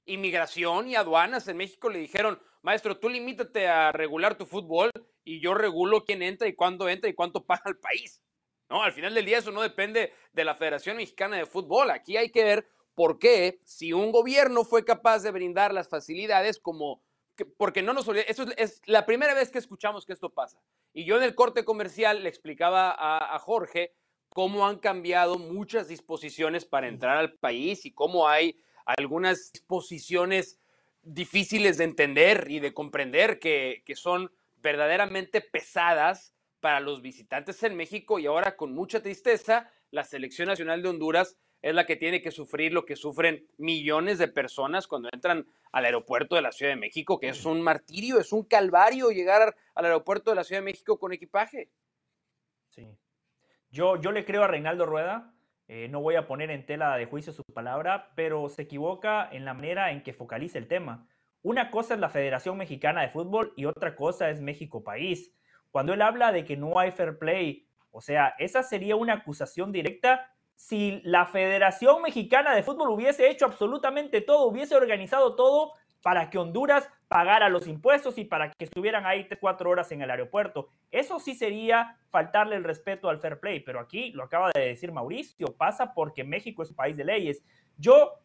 Inmigración y aduanas en México le dijeron, maestro, tú limítate a regular tu fútbol y yo regulo quién entra y cuándo entra y cuánto *laughs* paga el país. No, al final del día eso no depende de la Federación Mexicana de Fútbol. Aquí hay que ver por qué, si un gobierno fue capaz de brindar las facilidades como porque no nos olvidemos, eso es, es, la primera vez que escuchamos que esto pasa. Y yo en el corte comercial le explicaba a, a, Jorge cómo han cambiado muchas disposiciones para entrar al país y cómo hay algunas disposiciones difíciles de entender y de comprender que, que son verdaderamente pesadas para los visitantes en México y ahora con mucha tristeza la Selección Nacional de Honduras es la que tiene que sufrir lo que sufren millones de personas cuando entran al aeropuerto de la Ciudad de México, que es un martirio, es un calvario llegar al aeropuerto de la Ciudad de México con equipaje. Sí. Yo, yo le creo a Reinaldo Rueda, eh, no voy a poner en tela de juicio su palabra, pero se equivoca en la manera en que focaliza el tema. Una cosa es la Federación Mexicana de Fútbol y otra cosa es México País. Cuando él habla de que no hay fair play, o sea, esa sería una acusación directa si la Federación Mexicana de Fútbol hubiese hecho absolutamente todo, hubiese organizado todo para que Honduras pagara los impuestos y para que estuvieran ahí cuatro horas en el aeropuerto. Eso sí sería faltarle el respeto al fair play, pero aquí lo acaba de decir Mauricio, pasa porque México es un país de leyes. Yo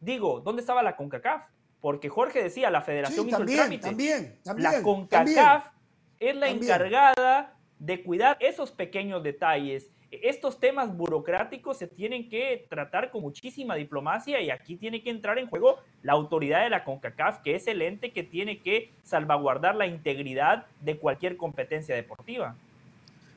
digo, ¿dónde estaba la CONCACAF? Porque Jorge decía, la federación sí, hizo también, el trámite. También, también, la CONCACAF es la encargada de cuidar esos pequeños detalles estos temas burocráticos se tienen que tratar con muchísima diplomacia y aquí tiene que entrar en juego la autoridad de la CONCACAF, que es el ente que tiene que salvaguardar la integridad de cualquier competencia deportiva.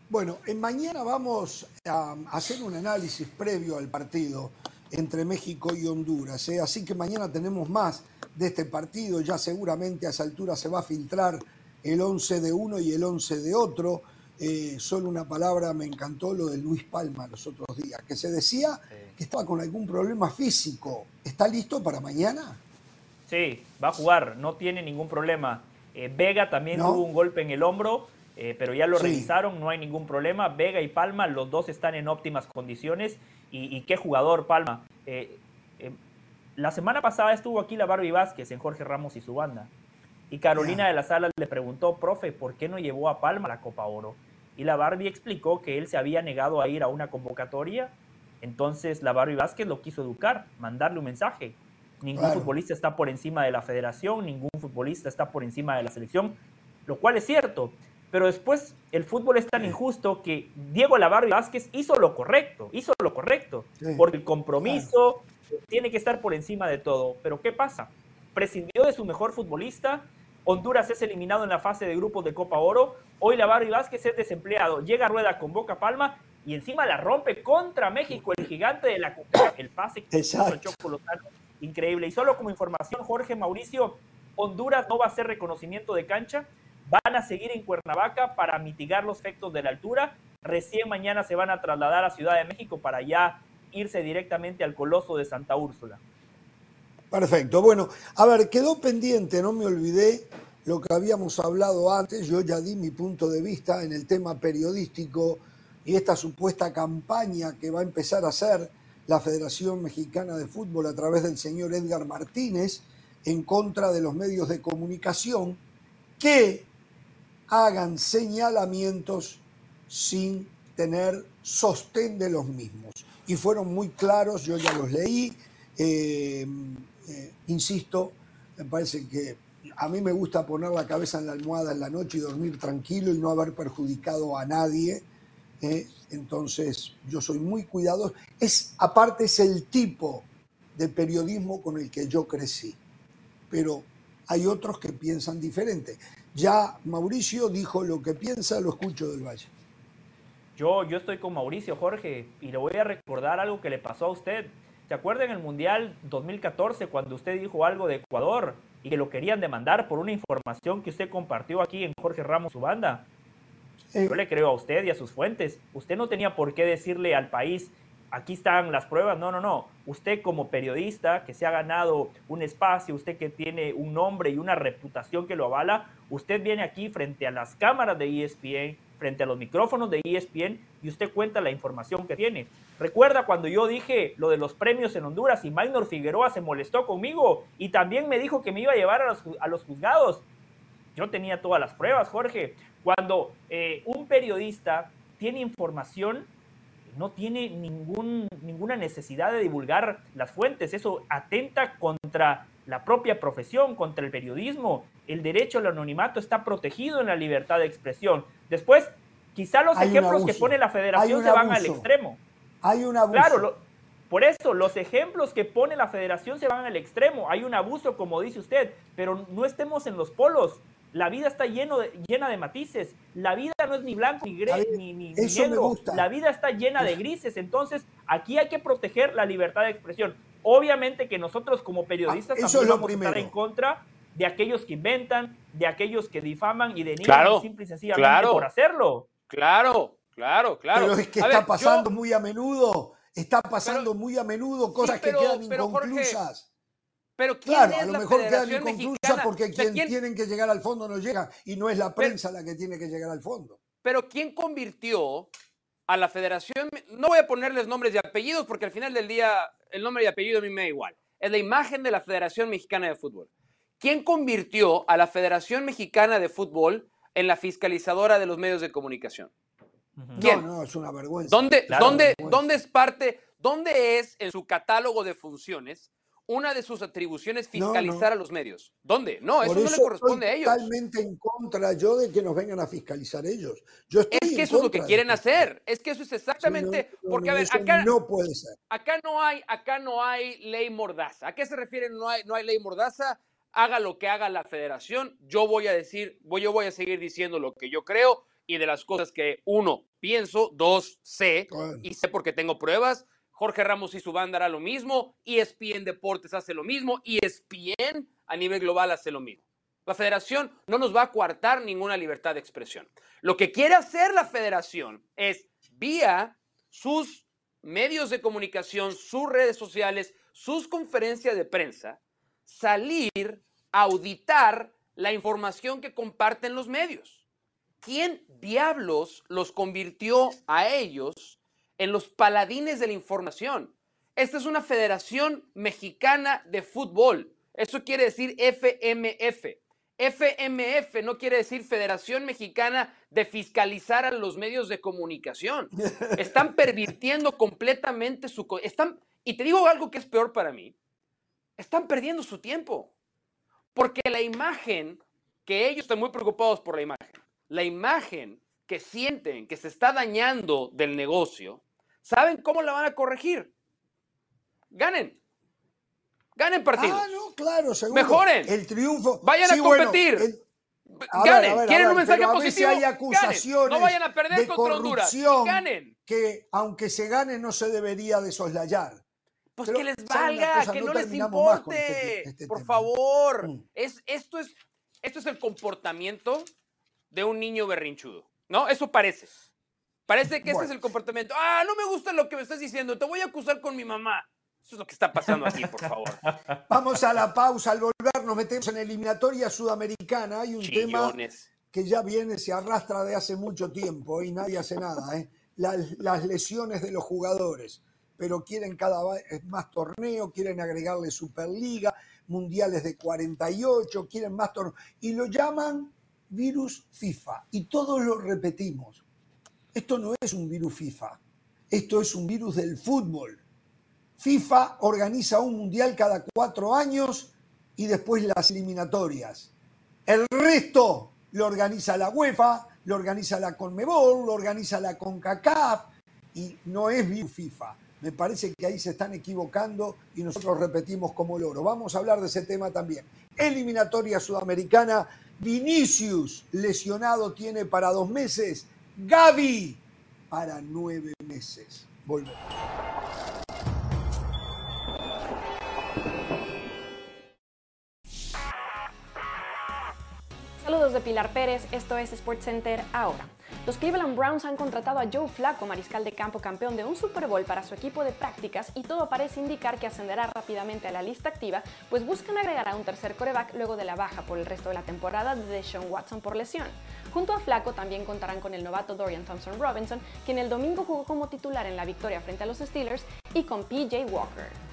Bueno, en mañana vamos a hacer un análisis previo al partido entre México y Honduras, ¿eh? así que mañana tenemos más de este partido, ya seguramente a esa altura se va a filtrar el 11 de uno y el 11 de otro. Eh, solo una palabra me encantó lo de Luis Palma los otros días, que se decía sí. que estaba con algún problema físico. ¿Está listo para mañana? Sí, va a jugar, no tiene ningún problema. Eh, Vega también tuvo un golpe en el hombro, eh, pero ya lo revisaron, no hay ningún problema. Vega y Palma, los dos están en óptimas condiciones. Y, qué jugador, Palma. Eh, la semana pasada estuvo aquí la Barbie Vázquez en Jorge Ramos y su banda. Y Carolina de las Alas le preguntó, profe, ¿por qué no llevó a Palma la Copa Oro? Y la Barbie explicó que él se había negado a ir a una convocatoria. Entonces la Barbie Vázquez lo quiso educar, mandarle un mensaje. Ningún futbolista está por encima de la federación, ningún futbolista está por encima de la selección, lo cual es cierto. Pero después el fútbol es tan injusto que Diego Lavarri Vázquez hizo lo correcto, hizo lo correcto, porque el compromiso tiene que estar por encima de todo. Pero ¿qué pasa? Prescindió de su mejor futbolista, Honduras es eliminado en la fase de grupos de Copa Oro. Hoy la Barry Vázquez es desempleado. Llega a Rueda con Boca Palma y encima la rompe contra México, el gigante de la El pase que increíble. Y solo como información, Jorge Mauricio, Honduras no va a hacer reconocimiento de cancha. Van a seguir en Cuernavaca para mitigar los efectos de la altura. Recién mañana se van a trasladar a Ciudad de México para ya irse directamente al Coloso de Santa Úrsula. Perfecto. Bueno, a ver, quedó pendiente, no me olvidé lo que habíamos hablado antes. Yo ya di mi punto de vista en el tema periodístico y esta supuesta campaña que va a empezar a hacer la Federación Mexicana de Fútbol a través del señor Edgar Martínez en contra de los medios de comunicación que hagan señalamientos sin tener sostén de los mismos. Y fueron muy claros, yo ya los leí. Eh, eh, insisto, me parece que a mí me gusta poner la cabeza en la almohada en la noche y dormir tranquilo y no haber perjudicado a nadie. ¿eh? entonces, yo soy muy cuidadoso. Es, aparte, es el tipo de periodismo con el que yo crecí. Pero hay otros que piensan diferente. Ya Mauricio dijo lo que piensa, lo escucho del Valle. Yo, yo estoy con Mauricio, Jorge, y le voy a recordar algo que le pasó a usted. ¿Se acuerda en el Mundial 2014 cuando usted dijo algo de Ecuador y que lo querían demandar por una información que usted compartió aquí en Jorge Ramos, su banda? Yo le creo a usted y a sus fuentes. Usted no tenía por qué decirle al país, aquí están las pruebas. No, no, no. Usted como periodista que se ha ganado un espacio, usted que tiene un nombre y una reputación que lo avala, usted viene aquí frente a las cámaras de ESPN, frente a los micrófonos de ESPN y usted cuenta la información que tiene. Recuerda cuando yo dije lo de los premios en Honduras y Maynor Figueroa se molestó conmigo y también me dijo que me iba a llevar a los, a los juzgados. Yo tenía todas las pruebas, Jorge. Cuando eh, un periodista tiene información, no tiene ningún, ninguna necesidad de divulgar las fuentes. Eso atenta contra la propia profesión, contra el periodismo. El derecho al anonimato está protegido en la libertad de expresión. Después, quizá los ejemplos que pone la federación se van al extremo. Hay un abuso. Claro, por eso los ejemplos que pone la federación se van al extremo. Hay un abuso, como dice usted, pero no estemos en los polos. La vida está lleno de, llena de matices. La vida no es ni blanco ni, gris, ni, ni, negro. La vida está llena de grises. Entonces, aquí hay que proteger la libertad de expresión. Obviamente que nosotros como periodistas ah, también vamos a estar en contra de aquellos que inventan, de aquellos que difaman y denigran claro, simple y sencillamente por hacerlo. Claro, claro, claro. Pero es que está pasando muy a menudo. Está pasando muy a menudo cosas que quedan inconclusas. Pero ¿quién claro, es a lo mejor quedan inconclusas porque quien tienen que llegar al fondo no llega y no es la prensa la que tiene que llegar al fondo. Pero ¿quién convirtió a la federación? No voy a ponerles nombres y apellidos porque al final del día el nombre y apellido a mí me da igual. Es la imagen de la Federación Mexicana de Fútbol. ¿Quién convirtió a la Federación Mexicana de Fútbol en la fiscalizadora de los medios de comunicación? ¿Quién? No, no, es una vergüenza. ¿Dónde, ¿dónde, ¿Dónde es parte, dónde es en su catálogo de funciones una de sus atribuciones fiscalizar a los medios. ¿Dónde? No, eso, no le corresponde a ellos. Totalmente en contra yo de que nos vengan a fiscalizar ellos. Yo estoy es que eso es lo que quieren hacer. Es que eso es exactamente porque a ver, acá no puede ser. Acá no hay, acá no hay ley mordaza. ¿A qué se refiere? No hay, no hay ley mordaza. Haga lo que haga la Federación. Yo voy a decir, yo voy a seguir diciendo lo que yo creo y de las cosas que uno pienso, dos sé y sé porque tengo pruebas Jorge Ramos y su banda hará lo mismo, ESPN Deportes hace lo mismo, ESPN a nivel global hace lo mismo. La federación no nos va a coartar ninguna libertad de expresión. Lo que quiere hacer la federación es, vía sus medios de comunicación, sus redes sociales, sus conferencias de prensa, salir a auditar la información que comparten los medios. ¿Quién diablos los convirtió a ellos en los paladines de la información? Esta es una Federación Mexicana de Fútbol. Eso quiere decir FMF. FMF no quiere decir Federación Mexicana de Fiscalizar a los Medios de Comunicación. *laughs* Están pervirtiendo completamente su... Están, y te digo algo que es peor para mí. Están perdiendo su tiempo. Porque la imagen que ellos están muy preocupados por la imagen, la imagen que sienten que se está dañando del negocio, ¿saben cómo la van a corregir? Ganen. Ganen partidos. Ah, no, claro, seguro. Mejoren. El triunfo. Vayan a competir. Bueno, el... Ganen. Ver, ¿Quieren ver, un mensaje positivo? A hay acusaciones Ganen. No vayan a perder de contra Honduras. Ganen. Que aunque se gane no se debería de soslayar. Pues pero, que les valga, que no, no les importe. Este, este Por tema. favor. Mm. Es, esto, es, esto es el comportamiento de un niño berrinchudo. ¿No? Eso parece. Parece que bueno. ese es el comportamiento. Ah, no me gusta lo que me estás diciendo. Te voy a acusar con mi mamá. Eso es lo que está pasando aquí, por favor. *laughs* Vamos a la pausa. Al volver nos metemos en eliminatoria sudamericana. Hay un Chillones. tema que ya viene, se arrastra de hace mucho tiempo y nadie hace nada. ¿eh? Las, las, lesiones de los jugadores. Pero quieren cada vez más torneo, quieren agregarle Superliga, mundiales de 48, quieren más torneos. Y lo llaman virus FIFA. Y todos lo repetimos. Esto no es un virus FIFA. Esto es un virus del fútbol. FIFA organiza un mundial cada cuatro años y después las eliminatorias. El resto lo organiza la UEFA, lo organiza la Conmebol, lo organiza la CONCACAF y no es virus FIFA. Me parece que ahí se están equivocando y nosotros repetimos como loro. Vamos a hablar de ese tema también. Eliminatoria sudamericana. Vinicius lesionado tiene para dos meses. Gaby para nueve meses. Volvemos. De Pilar Pérez, esto es SportsCenter ahora. Los Cleveland Browns han contratado a Joe Flacco, mariscal de campo campeón de un Super Bowl para su equipo de prácticas y todo parece indicar que ascenderá rápidamente a la lista activa, pues buscan agregar a un tercer coreback luego de la baja por el resto de la temporada de Deshaun Watson por lesión. Junto a Flacco también contarán con el novato Dorian Thompson Robinson, quien el domingo jugó como titular en la victoria frente a los Steelers, y con PJ Walker.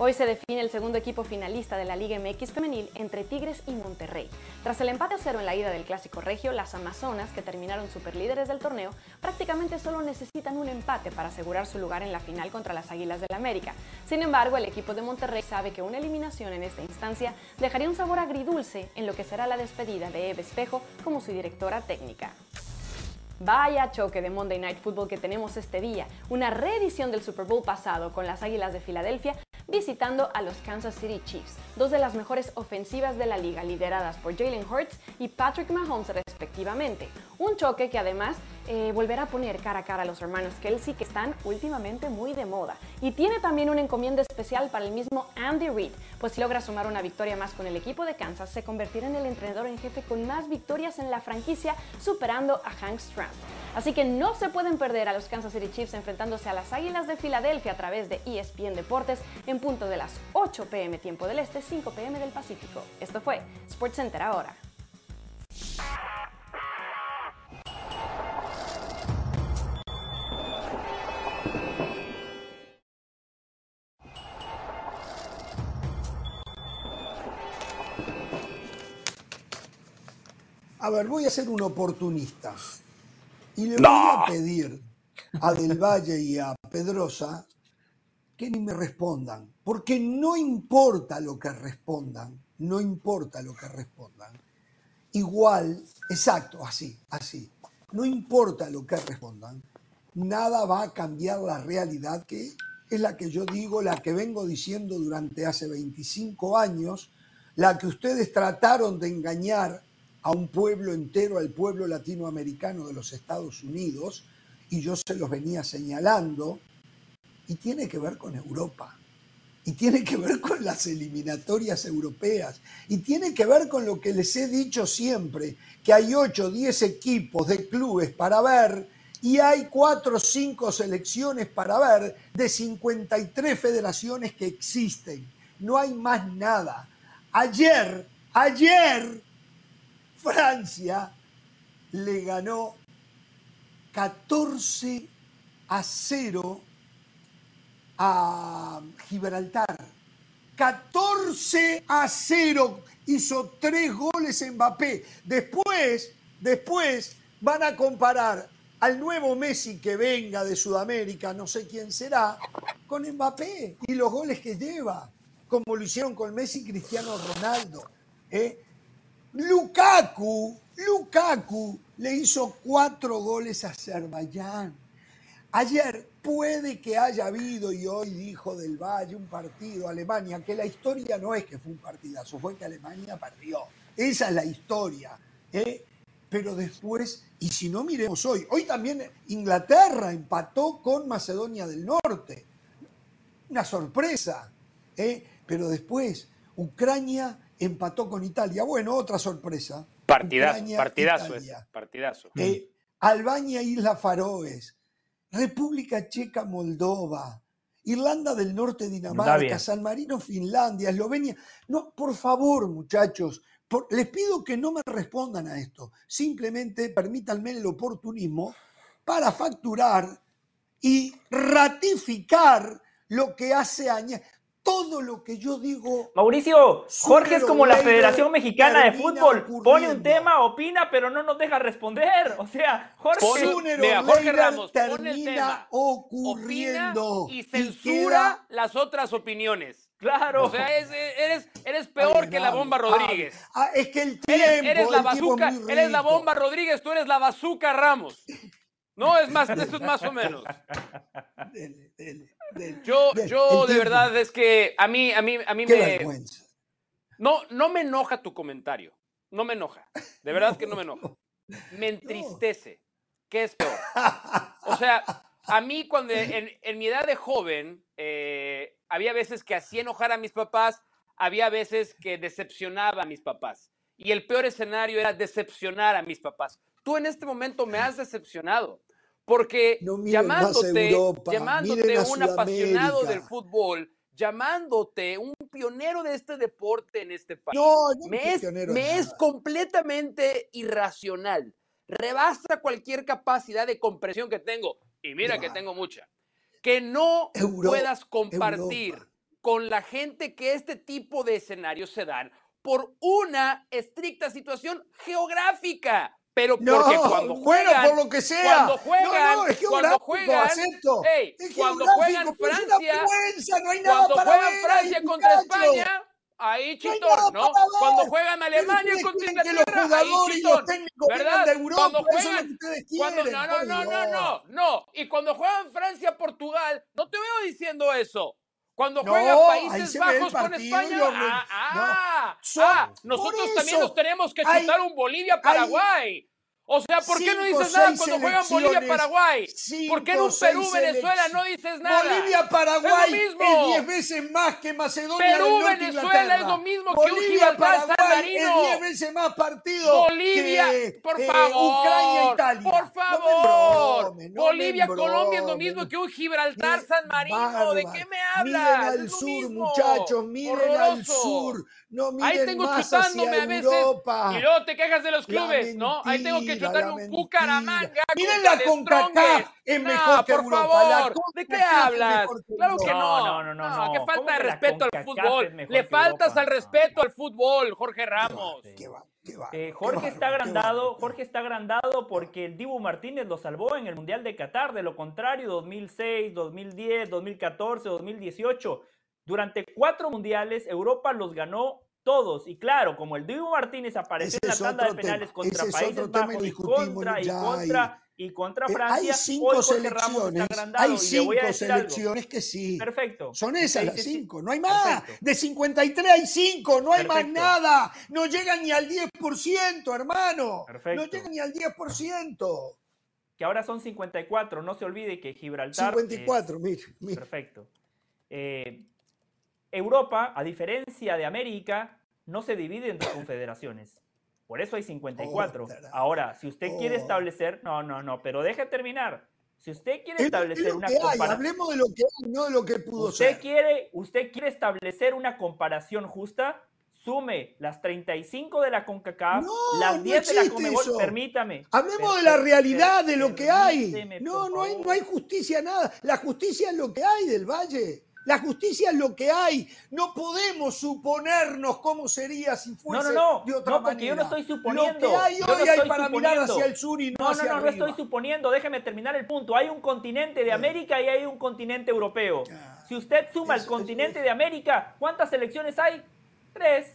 Hoy se define el segundo equipo finalista de la Liga MX femenil entre Tigres y Monterrey. Tras el empate a cero en la ida del Clásico Regio, las Amazonas, que terminaron superlíderes del torneo, prácticamente solo necesitan un empate para asegurar su lugar en la final contra las Águilas del América. Sin embargo, el equipo de Monterrey sabe que una eliminación en esta instancia dejaría un sabor agridulce en lo que será la despedida de Eve Espejo como su directora técnica. Vaya choque de Monday Night Football que tenemos este día, una reedición del Super Bowl pasado con las Águilas de Filadelfia visitando a los Kansas City Chiefs, dos de las mejores ofensivas de la liga, lideradas por Jalen Hurts y Patrick Mahomes respectivamente. Un choque que además eh, volverá a poner cara a cara a los hermanos Kelsey que están últimamente muy de moda. Y tiene también una encomienda especial para el mismo Andy Reid, pues si logra sumar una victoria más con el equipo de Kansas, se convertirá en el entrenador en jefe con más victorias en la franquicia, superando a Hank Stram. Así que no se pueden perder a los Kansas City Chiefs enfrentándose a las Águilas de Filadelfia a través de ESPN Deportes en punto de las 8 pm tiempo del Este, 5 pm del Pacífico. Esto fue SportsCenter ahora. A ver, voy a ser un oportunista. Y le voy a pedir a Del Valle y a Pedrosa que ni me respondan, porque no importa lo que respondan, no importa lo que respondan. Igual, exacto, así, así. No importa lo que respondan, nada va a cambiar la realidad que es la que yo digo, la que vengo diciendo durante hace 25 años, la que ustedes trataron de engañar a un pueblo entero, al pueblo latinoamericano de los Estados Unidos, y yo se los venía señalando, y tiene que ver con Europa, y tiene que ver con las eliminatorias europeas, y tiene que ver con lo que les he dicho siempre, que hay 8 o 10 equipos de clubes para ver, y hay 4 o 5 selecciones para ver de 53 federaciones que existen. No hay más nada. Ayer Ayer Francia le ganó 14 a 0 a Gibraltar. 14 a 0 hizo tres goles Mbappé. Después, después van a comparar al nuevo Messi que venga de Sudamérica, no sé quién será, con Mbappé y los goles que lleva, como lo hicieron con Messi Cristiano Ronaldo. ¿eh? Lukaku, Lukaku le hizo cuatro goles a Azerbaiyán. Ayer puede que haya habido, y hoy dijo del Valle, un partido Alemania, que la historia no es que fue un partidazo, fue que Alemania perdió. Esa es la historia. ¿eh? Pero después, y si no miremos hoy, hoy también Inglaterra empató con Macedonia del Norte. Una sorpresa. ¿eh? Pero después, Ucrania empató con Italia. Bueno, otra sorpresa. Partidazo, partidazo, partidazo. Eh, Albania, Islas Faroes, República Checa, Moldova, Irlanda del Norte, Dinamarca, San Marino, Finlandia, Eslovenia. No, por favor, muchachos, les pido que no me respondan a esto. Simplemente permítanme el oportunismo para facturar y ratificar lo que hace años todo lo que yo digo. Mauricio, Jorge es como la Federación Mexicana de Fútbol. Pone un tema, opina, pero no nos deja responder. O sea, Jorge, Jorge Ramos termina ocurriendo y censura las otras opiniones. Claro. O sea, eres, eres peor que la bomba Rodríguez. Ah, es que el tiempo. Eres, la bazooka, eres la bomba Rodríguez, tú eres la bazooka Ramos. No, es más, esto es más o menos. Dele, dele yo, yo de verdad es que a mí, a mí, a mí me. No, no me enoja tu comentario. No me enoja. De verdad que no me enoja. Me *laughs* entristece. ¿Qué es peor? O sea, *laughs* a mí cuando en, mi edad de joven eh, había veces que hacía enojar a mis papás, había veces que decepcionaba a mis papás. Y el peor escenario era decepcionar a mis papás. Tú en este momento me has decepcionado. Porque llamándote, llamándote un apasionado del fútbol, llamándote un pionero de este deporte en este país, me, es, me es completamente irracional. Rebasa cualquier capacidad de comprensión que tengo. Y mira que tengo mucha. Que no puedas compartir con la gente que este tipo de escenarios se dan por una estricta situación geográfica pero porque cuando juegan, por lo que sea. Cuando juegan, no, es cuando juegan, acepto. Hey, cuando juegan Francia, cuando juegan Francia contra España, ahí chitón, ¿no? Cuando juegan Alemania contra Inglaterra, ahí chitón, ¿verdad? cuando juegan, cuando, no, no, no, no, no, no, y cuando juegan Francia, Portugal, no te veo diciendo eso. Cuando juegan Países Bajos con España, ah, ah, ah, nosotros también nos tenemos que chutar un Bolivia-Paraguay. O sea, ¿por qué no dices nada cuando juegan Bolivia-Paraguay? ¿Por qué en un Perú-Venezuela no dices nada? Bolivia-Paraguay es, 10 veces más que Macedonia Perú-Venezuela es lo mismo que un Gibraltar-San Marino. es 10 veces más partido Bolivia, por favor. Ucrania-Italia. Por favor. Bolivia-Colombia es lo mismo que un Gibraltar-San Marino. ¿De qué me hablas? Miren al sur, muchachos, miren al sur. No miren Ahí tengo más chutándome a veces. Y luego te quejas de los clubes, ¿no? Ahí tengo que chutarme un Bucaramanga. Miren la CONCACAF es mejor que por favor. ¿De qué hablas? Claro que no. No, no, no. no, que falta de respeto al fútbol. Le faltas al respeto al fútbol, Jorge Ramos. ¿Qué va? Eh, Jorge está agrandado, Jorge está agrandado porque el Dibu Martínez lo salvó en el Mundial de Qatar, de lo contrario 2006, 2010, 2014, 2018 durante cuatro mundiales, Europa los ganó todos. Y claro, como el Diego Martínez apareció en la tanda de penales contra Países Bajos y contra, y contra, y contra eh, Francia, hay cinco selecciones, hay cinco selecciones que sí. Perfecto. Son esas las cinco, no hay más. De 53 hay cinco, no hay más nada. No llegan ni al 10%, hermano. Perfecto. No llegan ni al 10%. Que ahora son 54, no se olvide que Gibraltar... 54, mire, Perfecto. Eh, Europa, a diferencia de América, no se divide en dos confederaciones. Por eso hay 54. Ahora, si usted quiere establecer, no, no, no, pero deje terminar. Si usted quiere establecer una comparación, hablemos de lo que hay, no de lo que pudo usted ser. Quiere, usted quiere establecer una comparación justa. sume las 35 de la CONCACAF, No, las no 10 de la CONMEBOL, eso. permítame. Hablemos de la realidad, de lo que hay. No, no hay, no hay justicia nada. La justicia es lo que hay del Valle. La justicia es lo que hay. No podemos suponernos cómo sería si No, fuese no, no, de otra no, porque yo no estoy suponiendo. Lo que hay yo no hoy hay para mirar suponiendo. hacia el sur y no, No, no, hacia no, no arriba. estoy suponiendo. Déjeme terminar el punto. Hay un continente de América y hay un continente europeo. Ah, Si usted suma el eso- continente eso- de América, ¿cuántas selecciones hay? Tres.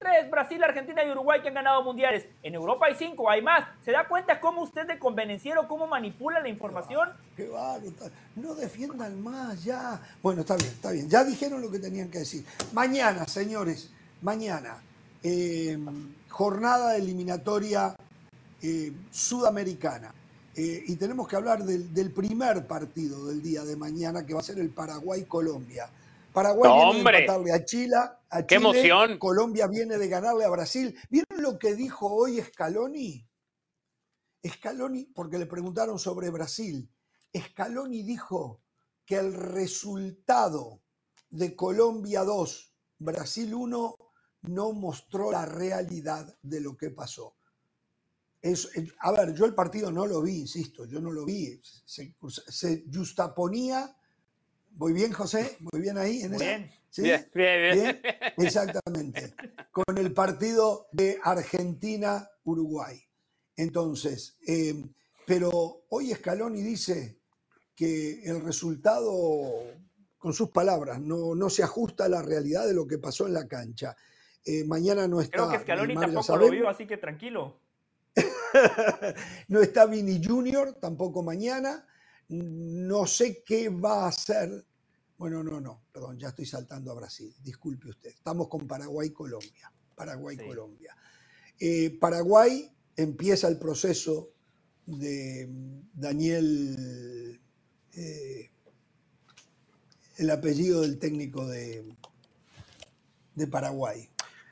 Tres, Brasil, Argentina y Uruguay que han ganado mundiales. En Europa hay cinco, hay más. ¿Se da cuenta cómo usted de convenenciero, cómo manipula la información? Qué está- No defiendan más ya. Bueno, está bien, está bien. Ya dijeron lo que tenían que decir. Mañana, señores, mañana, eh, jornada eliminatoria eh, sudamericana. Eh, y tenemos que hablar del primer partido del día de mañana, que va a ser el Paraguay-Colombia. Paraguay No, viene de hombre. empatarle a Chile, a ¡Qué Chile, emoción! Colombia viene de ganarle a Brasil. ¿Vieron lo que dijo hoy Scaloni? Scaloni, porque le preguntaron sobre Brasil, Scaloni dijo que el resultado de Colombia 2, Brasil 1, no mostró la realidad de lo que pasó. Es- a ver, yo el partido no lo vi, insisto, yo no lo vi. Se, se justaponía. ¿Voy bien, José? ¿Voy bien ahí? En esa? bien. ¿Sí? Bien, bien, bien. Bien, exactamente. Con el partido de Argentina-Uruguay. Entonces, eh, pero hoy Scaloni dice que el resultado, con sus palabras, no, no se ajusta a la realidad de lo que pasó en la cancha. Eh, mañana no está. Creo que Scaloni Neymar, tampoco lo vio, así que tranquilo. *laughs* no está Vini Junior, tampoco mañana. No sé qué va a hacer. Bueno, no, no, perdón, ya estoy saltando a Brasil. Disculpe usted. Estamos con Paraguay-Colombia. Paraguay-Colombia. Eh, Paraguay empieza el proceso de Daniel, eh, el apellido del técnico de, de Paraguay.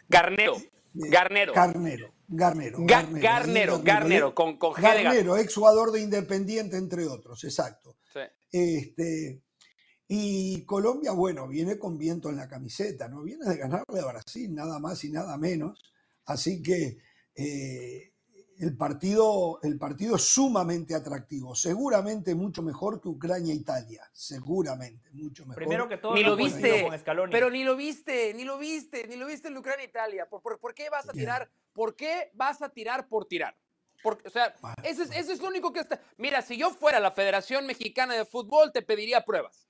Garnero. Eh, Garnero. Garnero. Garnero. Ga- Garnero, Garnero, con, con G de. Garnero, ex jugador de Independiente, entre otros, exacto. Sí. Este, y Colombia, bueno, viene con viento en la camiseta, ¿no? Viene de ganarle a Brasil, nada más y nada menos. Así que eh, el, partido, el partido es sumamente atractivo, seguramente mucho mejor que Ucrania-Italia, seguramente, mucho mejor. Primero que todo, Ni no lo viste, con pero ni lo viste, ni lo viste, ni lo viste en Ucrania-Italia. ¿Por, por, por qué vas a tirar? ¿Por qué vas a tirar por tirar? Porque, o sea, Bueno, eso es, eso es lo único que está. Mira, si yo fuera la Federación Mexicana de Fútbol, te pediría pruebas.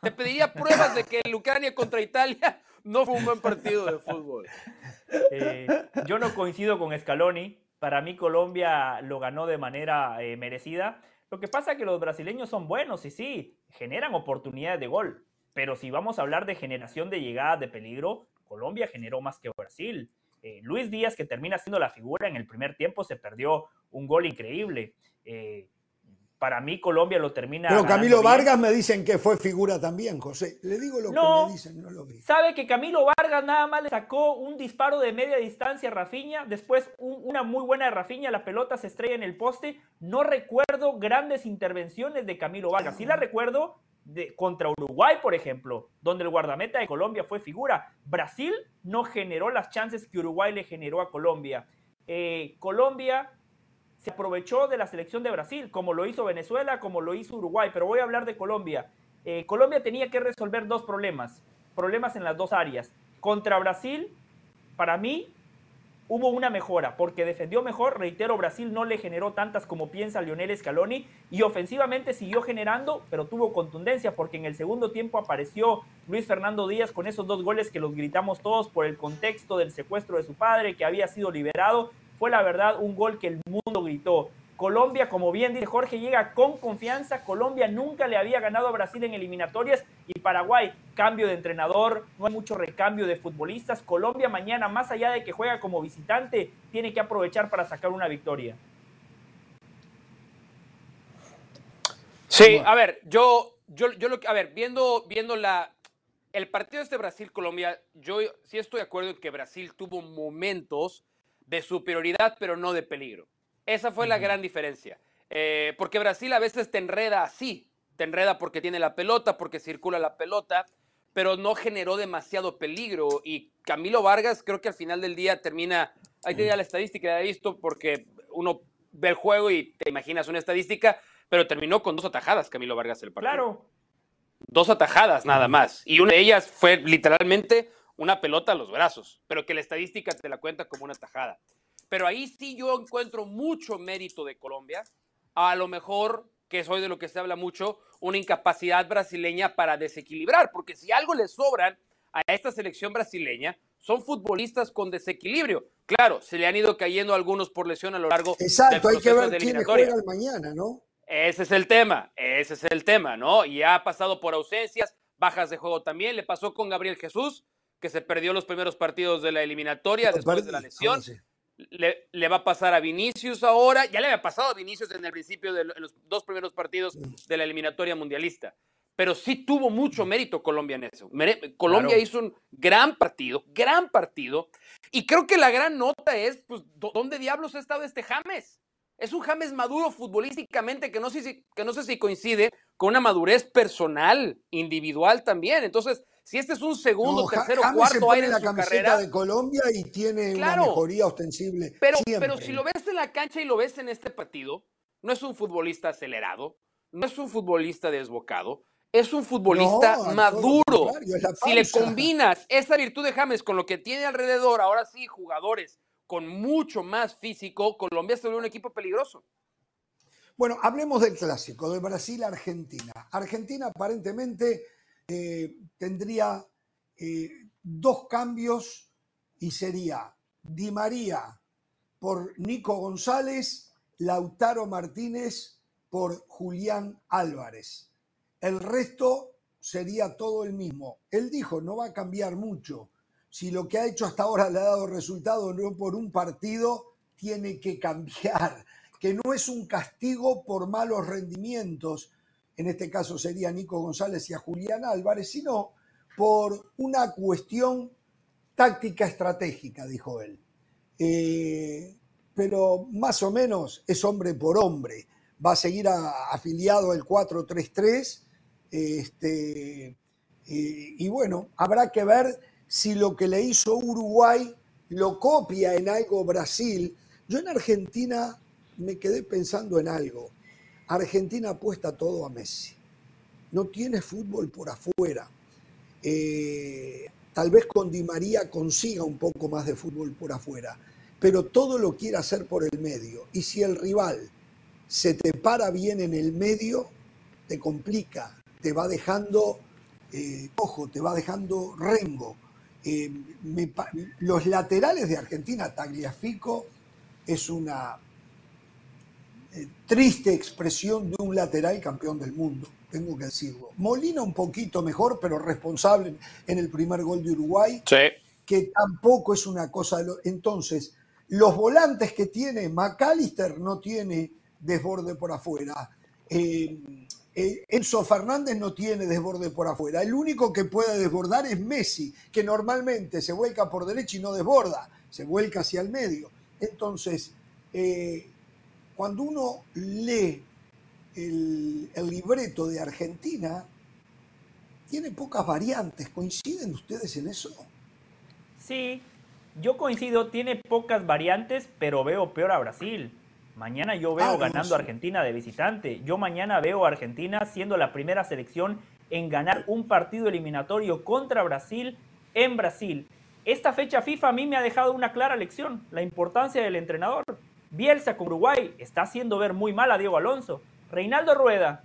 Te pediría pruebas de que el Ucrania contra Italia no fue un buen partido de fútbol. Eh, yo no coincido con Scaloni. Para mí Colombia lo ganó de manera eh, merecida. Lo que pasa es que los brasileños son buenos y sí, generan oportunidades de gol. Pero si vamos a hablar de generación de llegadas de peligro, Colombia generó más que Brasil. Eh, Luis Díaz, que termina siendo la figura en el primer tiempo, se perdió un gol increíble. Para mí Colombia lo termina. Pero Camilo bien. Vargas me dicen que fue figura también, José. Le digo lo No. que me dicen, no lo vi. Sabe que Camilo Vargas nada más le sacó un disparo de media distancia a Rafinha, después un- una muy buena de Rafinha, la pelota se estrella en el poste. No recuerdo grandes intervenciones de Camilo Vargas. Sí la recuerdo de, contra Uruguay, por ejemplo, donde el guardameta de Colombia fue figura. Brasil no generó las chances que Uruguay le generó a Colombia. Eh, Colombia se aprovechó de la selección de Brasil, como lo hizo Venezuela, como lo hizo Uruguay, pero voy a hablar de Colombia. Eh, Colombia tenía que resolver dos problemas, problemas en las dos áreas. Contra Brasil, para mí, hubo una mejora, porque defendió mejor, reitero, Brasil no le generó tantas como piensa Lionel Scaloni, y ofensivamente siguió generando, pero tuvo contundencia, porque en el segundo tiempo apareció Luis Fernando Díaz con esos dos goles que los gritamos todos por el contexto del secuestro de su padre, que había sido liberado, fue la verdad un gol que el mundo gritó. Colombia, como bien dice Jorge, llega con confianza. Colombia nunca le había ganado a Brasil en eliminatorias y Paraguay, cambio de entrenador, no hay mucho recambio de futbolistas. Colombia mañana, más allá de que juega como visitante, tiene que aprovechar para sacar una victoria. Sí, a ver, yo, yo, yo lo que, a ver, viendo, viendo la, el partido de este Brasil-Colombia, yo sí estoy de acuerdo en que Brasil tuvo momentos de superioridad, pero no de peligro. Esa fue la gran diferencia. Eh, porque Brasil a veces te enreda así, te enreda porque tiene la pelota, porque circula la pelota, pero no generó demasiado peligro. Y Camilo Vargas creo que al final del día termina, ahí tenía la estadística, la he visto porque uno ve el juego y te imaginas una estadística, pero terminó con dos atajadas Camilo Vargas el partido. Claro. Dos atajadas nada más. Y una de ellas fue literalmente una pelota a los brazos, pero que la estadística te la cuenta como una tajada. Pero ahí sí yo encuentro mucho mérito de Colombia. A lo mejor, que es hoy de lo que se habla mucho, una incapacidad brasileña para desequilibrar, porque si algo le sobran a esta selección brasileña, son futbolistas con desequilibrio. Claro, se le han ido cayendo algunos por lesión a lo largo Exacto, hay que ver quién juega el mañana, ¿no? Ese es el tema, ese es el tema, ¿no? Y ha pasado por ausencias, bajas de juego también. Le pasó con Gabriel Jesús, que se perdió los primeros partidos de la eliminatoria después de la lesión. Le, le, va a pasar a Vinicius ahora. Ya le había pasado a Vinicius en el principio de los dos primeros partidos de la eliminatoria mundialista. Pero sí tuvo mucho mérito Colombia en eso. Colombia hizo un gran partido, gran partido. Y creo que la gran nota es, pues, ¿dónde diablos ha estado este James? Es un James maduro futbolísticamente que no sé si, que no sé si coincide con una madurez personal, individual también. Entonces, si este es un segundo, tercero, cuarto aire en la su camiseta carrera, de Colombia y tiene una mejoría ostensible. Pero, siempre. pero si lo ves en la cancha y lo ves en este partido, no es un futbolista acelerado, no es un futbolista desbocado, es un futbolista No, maduro. Si le combinas esa virtud de James con lo que tiene alrededor, ahora sí, jugadores con mucho más físico, Colombia se vuelve un equipo peligroso. Bueno, hablemos del clásico, de Brasil-Argentina. Argentina aparentemente eh, tendría eh, dos cambios y sería Di María por Nico González, Lautaro Martínez por Julián Álvarez. El resto sería todo el mismo. Él dijo, no va a cambiar mucho. Si lo que ha hecho hasta ahora le ha dado resultado no por un partido, tiene que cambiar. Que no es un castigo por malos rendimientos, en este caso sería Nico González y a Julián Álvarez, sino por una cuestión táctica estratégica, dijo él. Eh, pero más o menos es hombre por hombre. Va a seguir afiliado al 4-3-3. Este, eh, y bueno, habrá que ver si lo que le hizo Uruguay lo copia en algo Brasil. Yo en Argentina me quedé pensando en algo. Argentina apuesta todo a Messi. No tiene fútbol por afuera. Eh, tal vez con Di María consiga un poco más de fútbol por afuera, pero todo lo quiere hacer por el medio. Y si el rival se te para bien en el medio, te complica, te va dejando eh, ojo, te va dejando rengo. Eh, los laterales de Argentina, Tagliafico, es una eh, triste expresión de un lateral campeón del mundo, tengo que decirlo. Molina un poquito mejor, pero responsable en el primer gol de Uruguay, Sí. que tampoco es una cosa. de lo- Entonces, los volantes que tiene McAllister no tiene desborde por afuera. Eh, eh, Enzo Fernández no tiene desborde por afuera. El único que puede desbordar es Messi, que normalmente se vuelca por derecha y no desborda, se vuelca hacia el medio. Entonces, eh, cuando uno lee el, el libreto de Argentina, tiene pocas variantes. ¿Coinciden ustedes en eso? Sí, yo coincido, tiene pocas variantes, pero veo peor a Brasil. Mañana yo veo Ah, no, ganando sí. a Argentina de visitante. Yo mañana veo a Argentina siendo la primera selección en ganar un partido eliminatorio contra Brasil en Brasil. Esta fecha FIFA a mí me ha dejado una clara lección, la importancia del entrenador. Bielsa con Uruguay está haciendo ver muy mal a Diego Alonso. Reinaldo Rueda,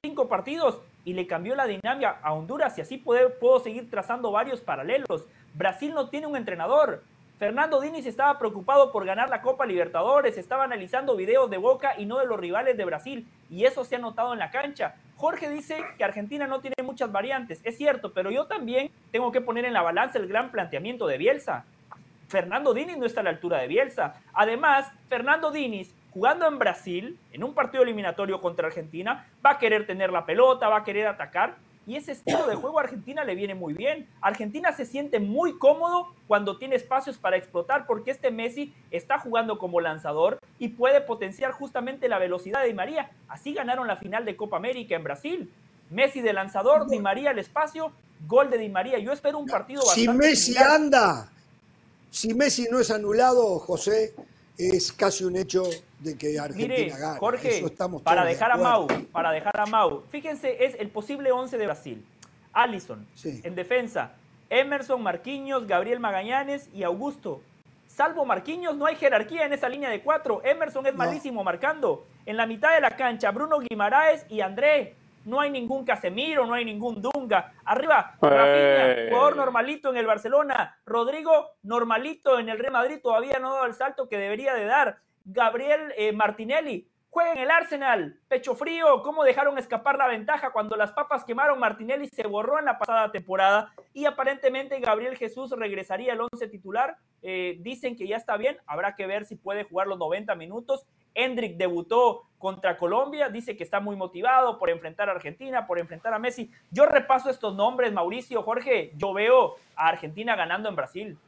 cinco partidos y le cambió la dinámica a Honduras y así puedo, puedo seguir trazando varios paralelos. Brasil no tiene un entrenador. Fernando Diniz estaba preocupado por ganar la Copa Libertadores, estaba analizando videos de Boca y no de los rivales de Brasil y eso se ha notado en la cancha. Jorge dice que Argentina no tiene muchas variantes, es cierto, pero yo también tengo que poner en la balanza el gran planteamiento de Bielsa. Fernando Diniz no está a la altura de Bielsa. Además, Fernando Diniz, jugando en Brasil, en un partido eliminatorio contra Argentina, va a querer tener la pelota, va a querer atacar. Y ese estilo de juego a Argentina le viene muy bien. Argentina se siente muy cómodo cuando tiene espacios para explotar porque este Messi está jugando como lanzador y puede potenciar justamente la velocidad de Di María. Así ganaron la final de Copa América en Brasil. Messi de lanzador, Di María el espacio Gol de Di María. Yo espero un partido Si bastante Messi similar. anda, si Messi no es anulado, José, es casi un hecho de que Argentina Mire, gana. Jorge, Eso estamos para de dejar a Mau, para dejar a Mau. Fíjense, es el posible 11 de Brasil. Allison, Sí. en defensa, Emerson, Marquinhos, Gabriel Magallanes y Augusto. Salvo Marquinhos, no hay jerarquía en esa línea de cuatro. Emerson es No. malísimo marcando. En la mitad de la cancha, Bruno Guimaraes y André. No hay ningún Casemiro, no hay ningún Dunga. Arriba, Rafinha, Eh. jugador normalito en el Barcelona. Rodrigo, normalito en el Real Madrid, todavía no ha dado el salto que debería de dar. Gabriel eh, Martinelli, juega en el Arsenal. Pecho frío, cómo dejaron escapar la ventaja cuando las papas quemaron. Martinelli se borró en la pasada temporada y aparentemente Gabriel Jesús regresaría al 11 titular. Eh, dicen que ya está bien, habrá que ver si puede jugar los 90 minutos. Hendrik debutó contra Colombia, dice que está muy motivado por enfrentar a Argentina, por enfrentar a Messi. Yo repaso estos nombres, Mauricio, Jorge, yo veo a Argentina ganando en Brasil.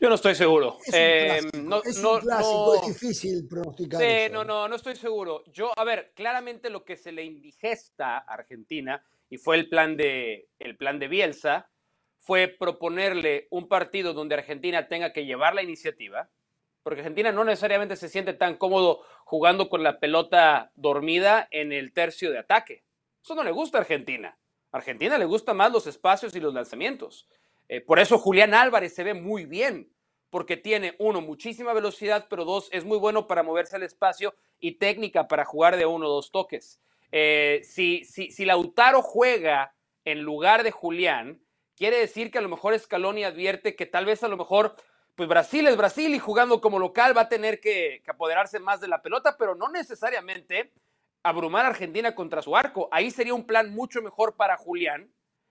Yo no estoy seguro. Es un Eh, clásico, no, es no- un clásico, no- es difícil pronosticar Sí, eso. no, no, no estoy seguro. Yo, a ver, claramente lo que se le indigesta a Argentina, y fue el plan de, el plan de Bielsa, fue proponerle un partido donde Argentina tenga que llevar la iniciativa, porque Argentina no necesariamente se siente tan cómodo jugando con la pelota dormida en el tercio de ataque. Eso no le gusta a Argentina. A Argentina le gustan más los espacios y los lanzamientos. Eh, por eso Julián Álvarez se ve muy bien, porque tiene, uno, muchísima velocidad, pero dos, es muy bueno para moverse al espacio y técnica para jugar de uno o dos toques. Eh, si, si, si Lautaro juega en lugar de Julián, quiere decir que a lo mejor Scaloni advierte que tal vez a lo mejor, pues Brasil es Brasil y jugando como local va a tener que, que apoderarse más de la pelota, pero no necesariamente abrumar a Argentina contra su arco. Ahí sería un plan mucho mejor para Julián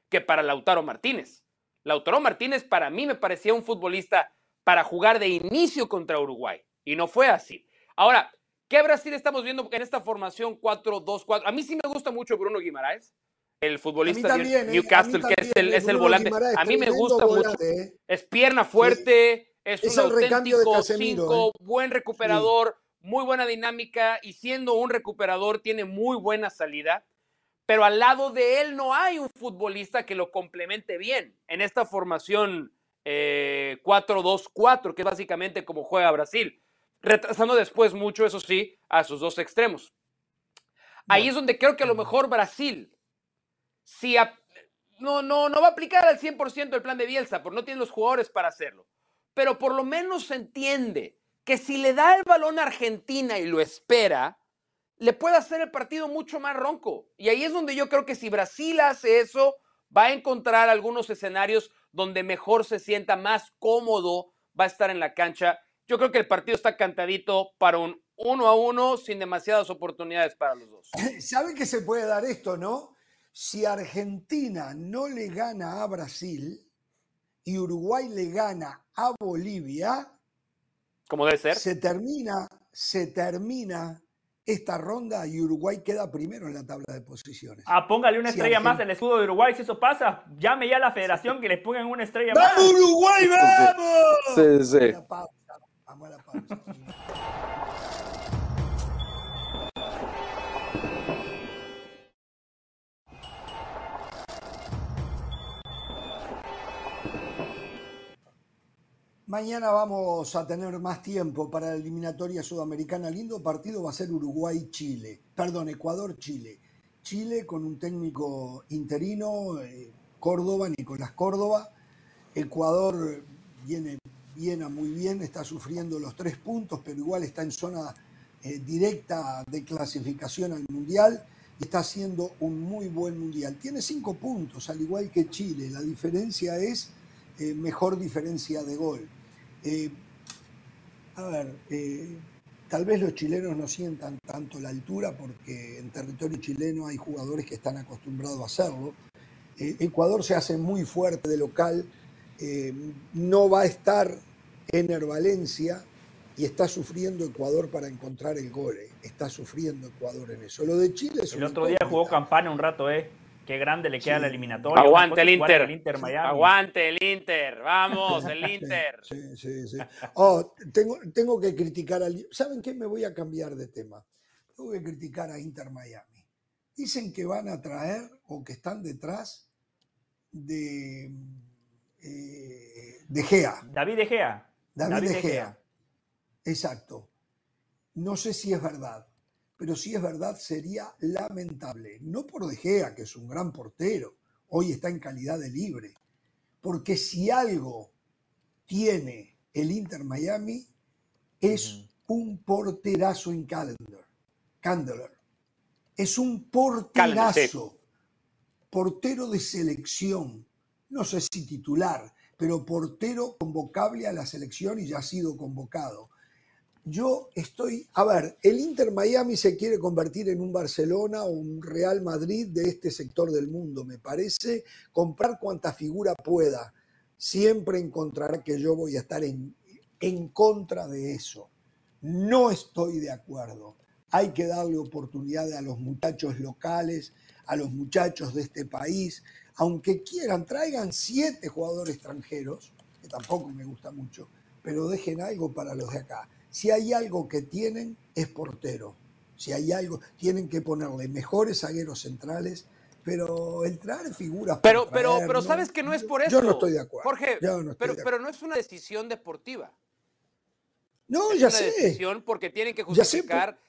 que para Lautaro Martínez. Lautaro Martínez para mí me parecía un futbolista para jugar de inicio contra Uruguay y no fue así. Ahora, ¿qué Brasil estamos viendo en esta formación 4-2-4? A mí sí me gusta mucho Bruno Guimaraes, el futbolista también, de ¿eh? Newcastle, que es el, es el Bruno volante. Guimaraes, A mí me gusta mucho. ¿eh? Es pierna fuerte, es, Es un auténtico Casemiro, cinco, ¿eh? buen recuperador, muy buena dinámica y siendo un recuperador tiene muy buena salida. Pero al lado de él no hay un futbolista que lo complemente bien. En esta formación eh, 4-2-4, que es básicamente como juega Brasil, retrasando después mucho, eso sí, a sus dos extremos. Ahí es donde creo que a lo mejor Brasil, si a- no, no, no va a aplicar al 100% el plan de Bielsa, porque no tiene los jugadores para hacerlo, pero por lo menos se entiende que si le da el balón a Argentina y lo espera, le puede hacer el partido mucho más ronco. Y ahí es donde yo creo que si Brasil hace eso, va a encontrar algunos escenarios donde mejor se sienta más cómodo, va a estar en la cancha. Yo creo que el partido está cantadito para un uno a uno sin demasiadas oportunidades para los dos. *laughs* ¿Sabe que se puede dar esto, no? Si Argentina no le gana a Brasil y Uruguay le gana a Bolivia, Como debe ser. se termina, se termina esta ronda y Uruguay queda primero en la tabla de posiciones. Ah, póngale una estrella más al escudo de Uruguay. Si eso pasa, llame ya a la federación que les pongan una estrella más. ¡Vamos Uruguay, vamos! Sí, sí. A la pausa, vamos a la pausa. *laughs* Mañana vamos a tener más tiempo para la eliminatoria sudamericana. Lindo partido va a ser Uruguay-Chile. Perdón, Ecuador-Chile. Chile con un técnico interino, eh, Córdoba, Nicolás Córdoba. Ecuador viene bien a muy bien, está sufriendo los tres puntos, pero igual está en zona eh, directa de clasificación al Mundial y está haciendo un muy buen Mundial. Tiene cinco puntos, al igual que Chile. La diferencia es eh, mejor diferencia de gol. Eh, a ver, eh, tal vez los chilenos no sientan tanto la altura porque en territorio chileno hay jugadores que están acostumbrados a hacerlo. Eh, Ecuador se hace muy fuerte de local, no va a estar Ener Valencia y está sufriendo Ecuador para encontrar el gol. Está sufriendo Ecuador en eso. Lo de Chile es El otro día jugó. Campana un rato, ¿eh? Qué grande le queda Sí. la eliminatoria. Aguante el Inter. el Inter Miami. Aguante el Inter. Vamos, el *laughs* Inter. Sí, sí, sí. Oh, tengo, tengo que criticar al. ¿Saben qué? Me voy a cambiar de tema. Tengo que criticar a Inter Miami. Dicen que van a traer o que están detrás de, eh, de Gea. David De Gea. David, David de De Gea. Gea. Exacto. No sé si es verdad, pero si es verdad sería lamentable. No por De Gea, que es un gran portero, hoy está en calidad de libre, porque si algo tiene el Inter Miami es un porterazo en Calendar. Candler. Es un sí. porterazo. Portero de selección. No sé si titular, pero portero convocable a la selección y ya ha sido convocado. Yo estoy, a ver, el Inter Miami se quiere convertir en un Barcelona o un Real Madrid de este sector del mundo, me parece, comprar cuanta figura pueda. Siempre encontrará que yo voy a estar en, en contra de eso. No estoy de acuerdo. Hay que darle oportunidad a los muchachos locales, a los muchachos de este país, aunque quieran, traigan siete jugadores extranjeros, que tampoco me gusta mucho, pero dejen algo para los de acá. Si hay algo que tienen, es portero. Si hay algo, tienen que ponerle mejores zagueros centrales, pero el traer figuras. Pero, pero, traer, pero no- sabes que no es por eso. Yo no estoy de acuerdo. Jorge, no pero, de pero no es una decisión deportiva. No, es ya una sé. decisión porque tienen que justificar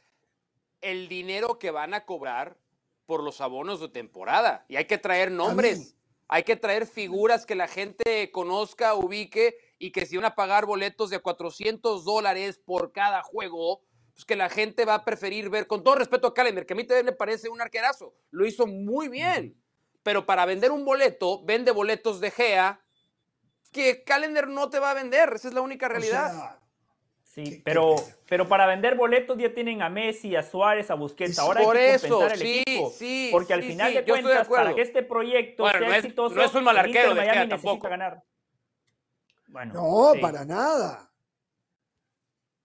el dinero que van a cobrar por los abonos de temporada. Y hay que traer nombres, hay que traer figuras que la gente conozca, ubique y que si van a pagar boletos de 400 dólares por cada juego, pues que la gente va a preferir ver, con todo respeto a Calender, que a mí también me parece un arquerazo, lo hizo muy bien. Pero para vender un boleto, vende boletos de Gea, que Calender no te va a vender, esa es la única O realidad. sea, Sí, pero, pero para vender boletos ya tienen a Messi, a Suárez, a Busquets. Ahora hay Por que eso, compensar el sí, equipo. sí, porque al sí, final sí, de estoy de cuentas, para que este proyecto Bueno, sea no es- exitoso, no es un mal el Inter arquero de Miami Gea necesita tampoco. ganar. Bueno, no, sí. para nada.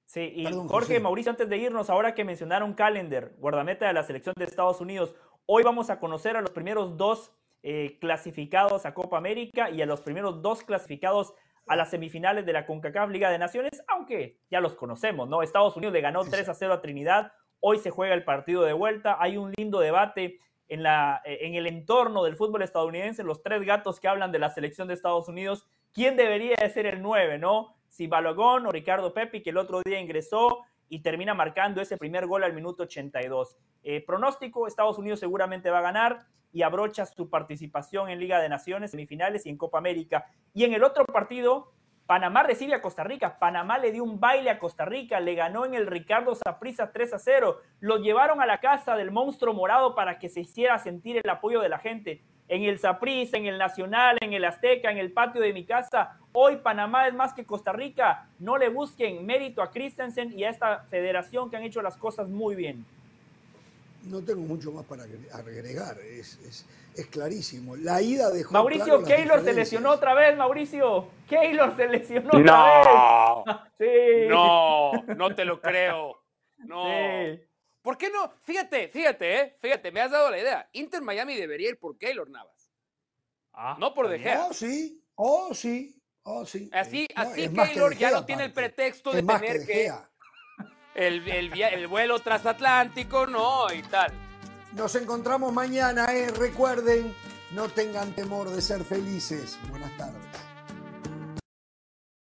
Sí, y Perdón, Jorge, José. Mauricio, antes de irnos, ahora que mencionaron Calendar, guardameta de la selección de Estados Unidos, hoy vamos a conocer a los primeros dos eh, clasificados a Copa América y a los primeros dos clasificados a las semifinales de la CONCACAF Liga de Naciones, aunque ya los conocemos, ¿no? Estados Unidos le ganó 3 a 0 a Trinidad, hoy se juega el partido de vuelta, hay un lindo debate en, la, eh, en el entorno del fútbol estadounidense, los tres gatos que hablan de la selección de Estados Unidos, ¿quién debería de ser el 9, no? Si Balogón o Ricardo Pepi, que el otro día ingresó y termina marcando ese primer gol al minuto 82. Eh, pronóstico, Estados Unidos seguramente va a ganar y abrocha su participación en Liga de Naciones, semifinales y en Copa América. Y en el otro partido, Panamá recibe a Costa Rica. Panamá le dio un baile a Costa Rica, le ganó en el Ricardo Saprissa 3 a 0. Lo llevaron a la casa del monstruo morado para que se hiciera sentir el apoyo de la gente. En el Saprissa, en el Nacional, en el Azteca, en el patio de mi casa. Hoy Panamá es más que Costa Rica. No le busquen mérito a Christensen y a esta federación que han hecho las cosas muy bien. No tengo mucho más para agre- agregar, es, es- es clarísimo. La ida dejó Mauricio claro Keylor se lesionó otra vez, Mauricio. Keylor se lesionó otra vez. *laughs* Sí. no, no te lo creo. No. Sí. ¿Por qué no? Fíjate, fíjate, ¿eh? Fíjate, me has dado la idea. Inter Miami debería ir por Keylor Navas. Ah, No por De. Gea. Oh, sí, oh, sí, oh, sí. Así, No, así Keylor De ya no tiene el pretexto de Es más tener De que. El, el el vuelo transatlántico, no, y tal. Nos encontramos mañana, ¿eh? recuerden, no tengan temor de ser felices. Buenas tardes.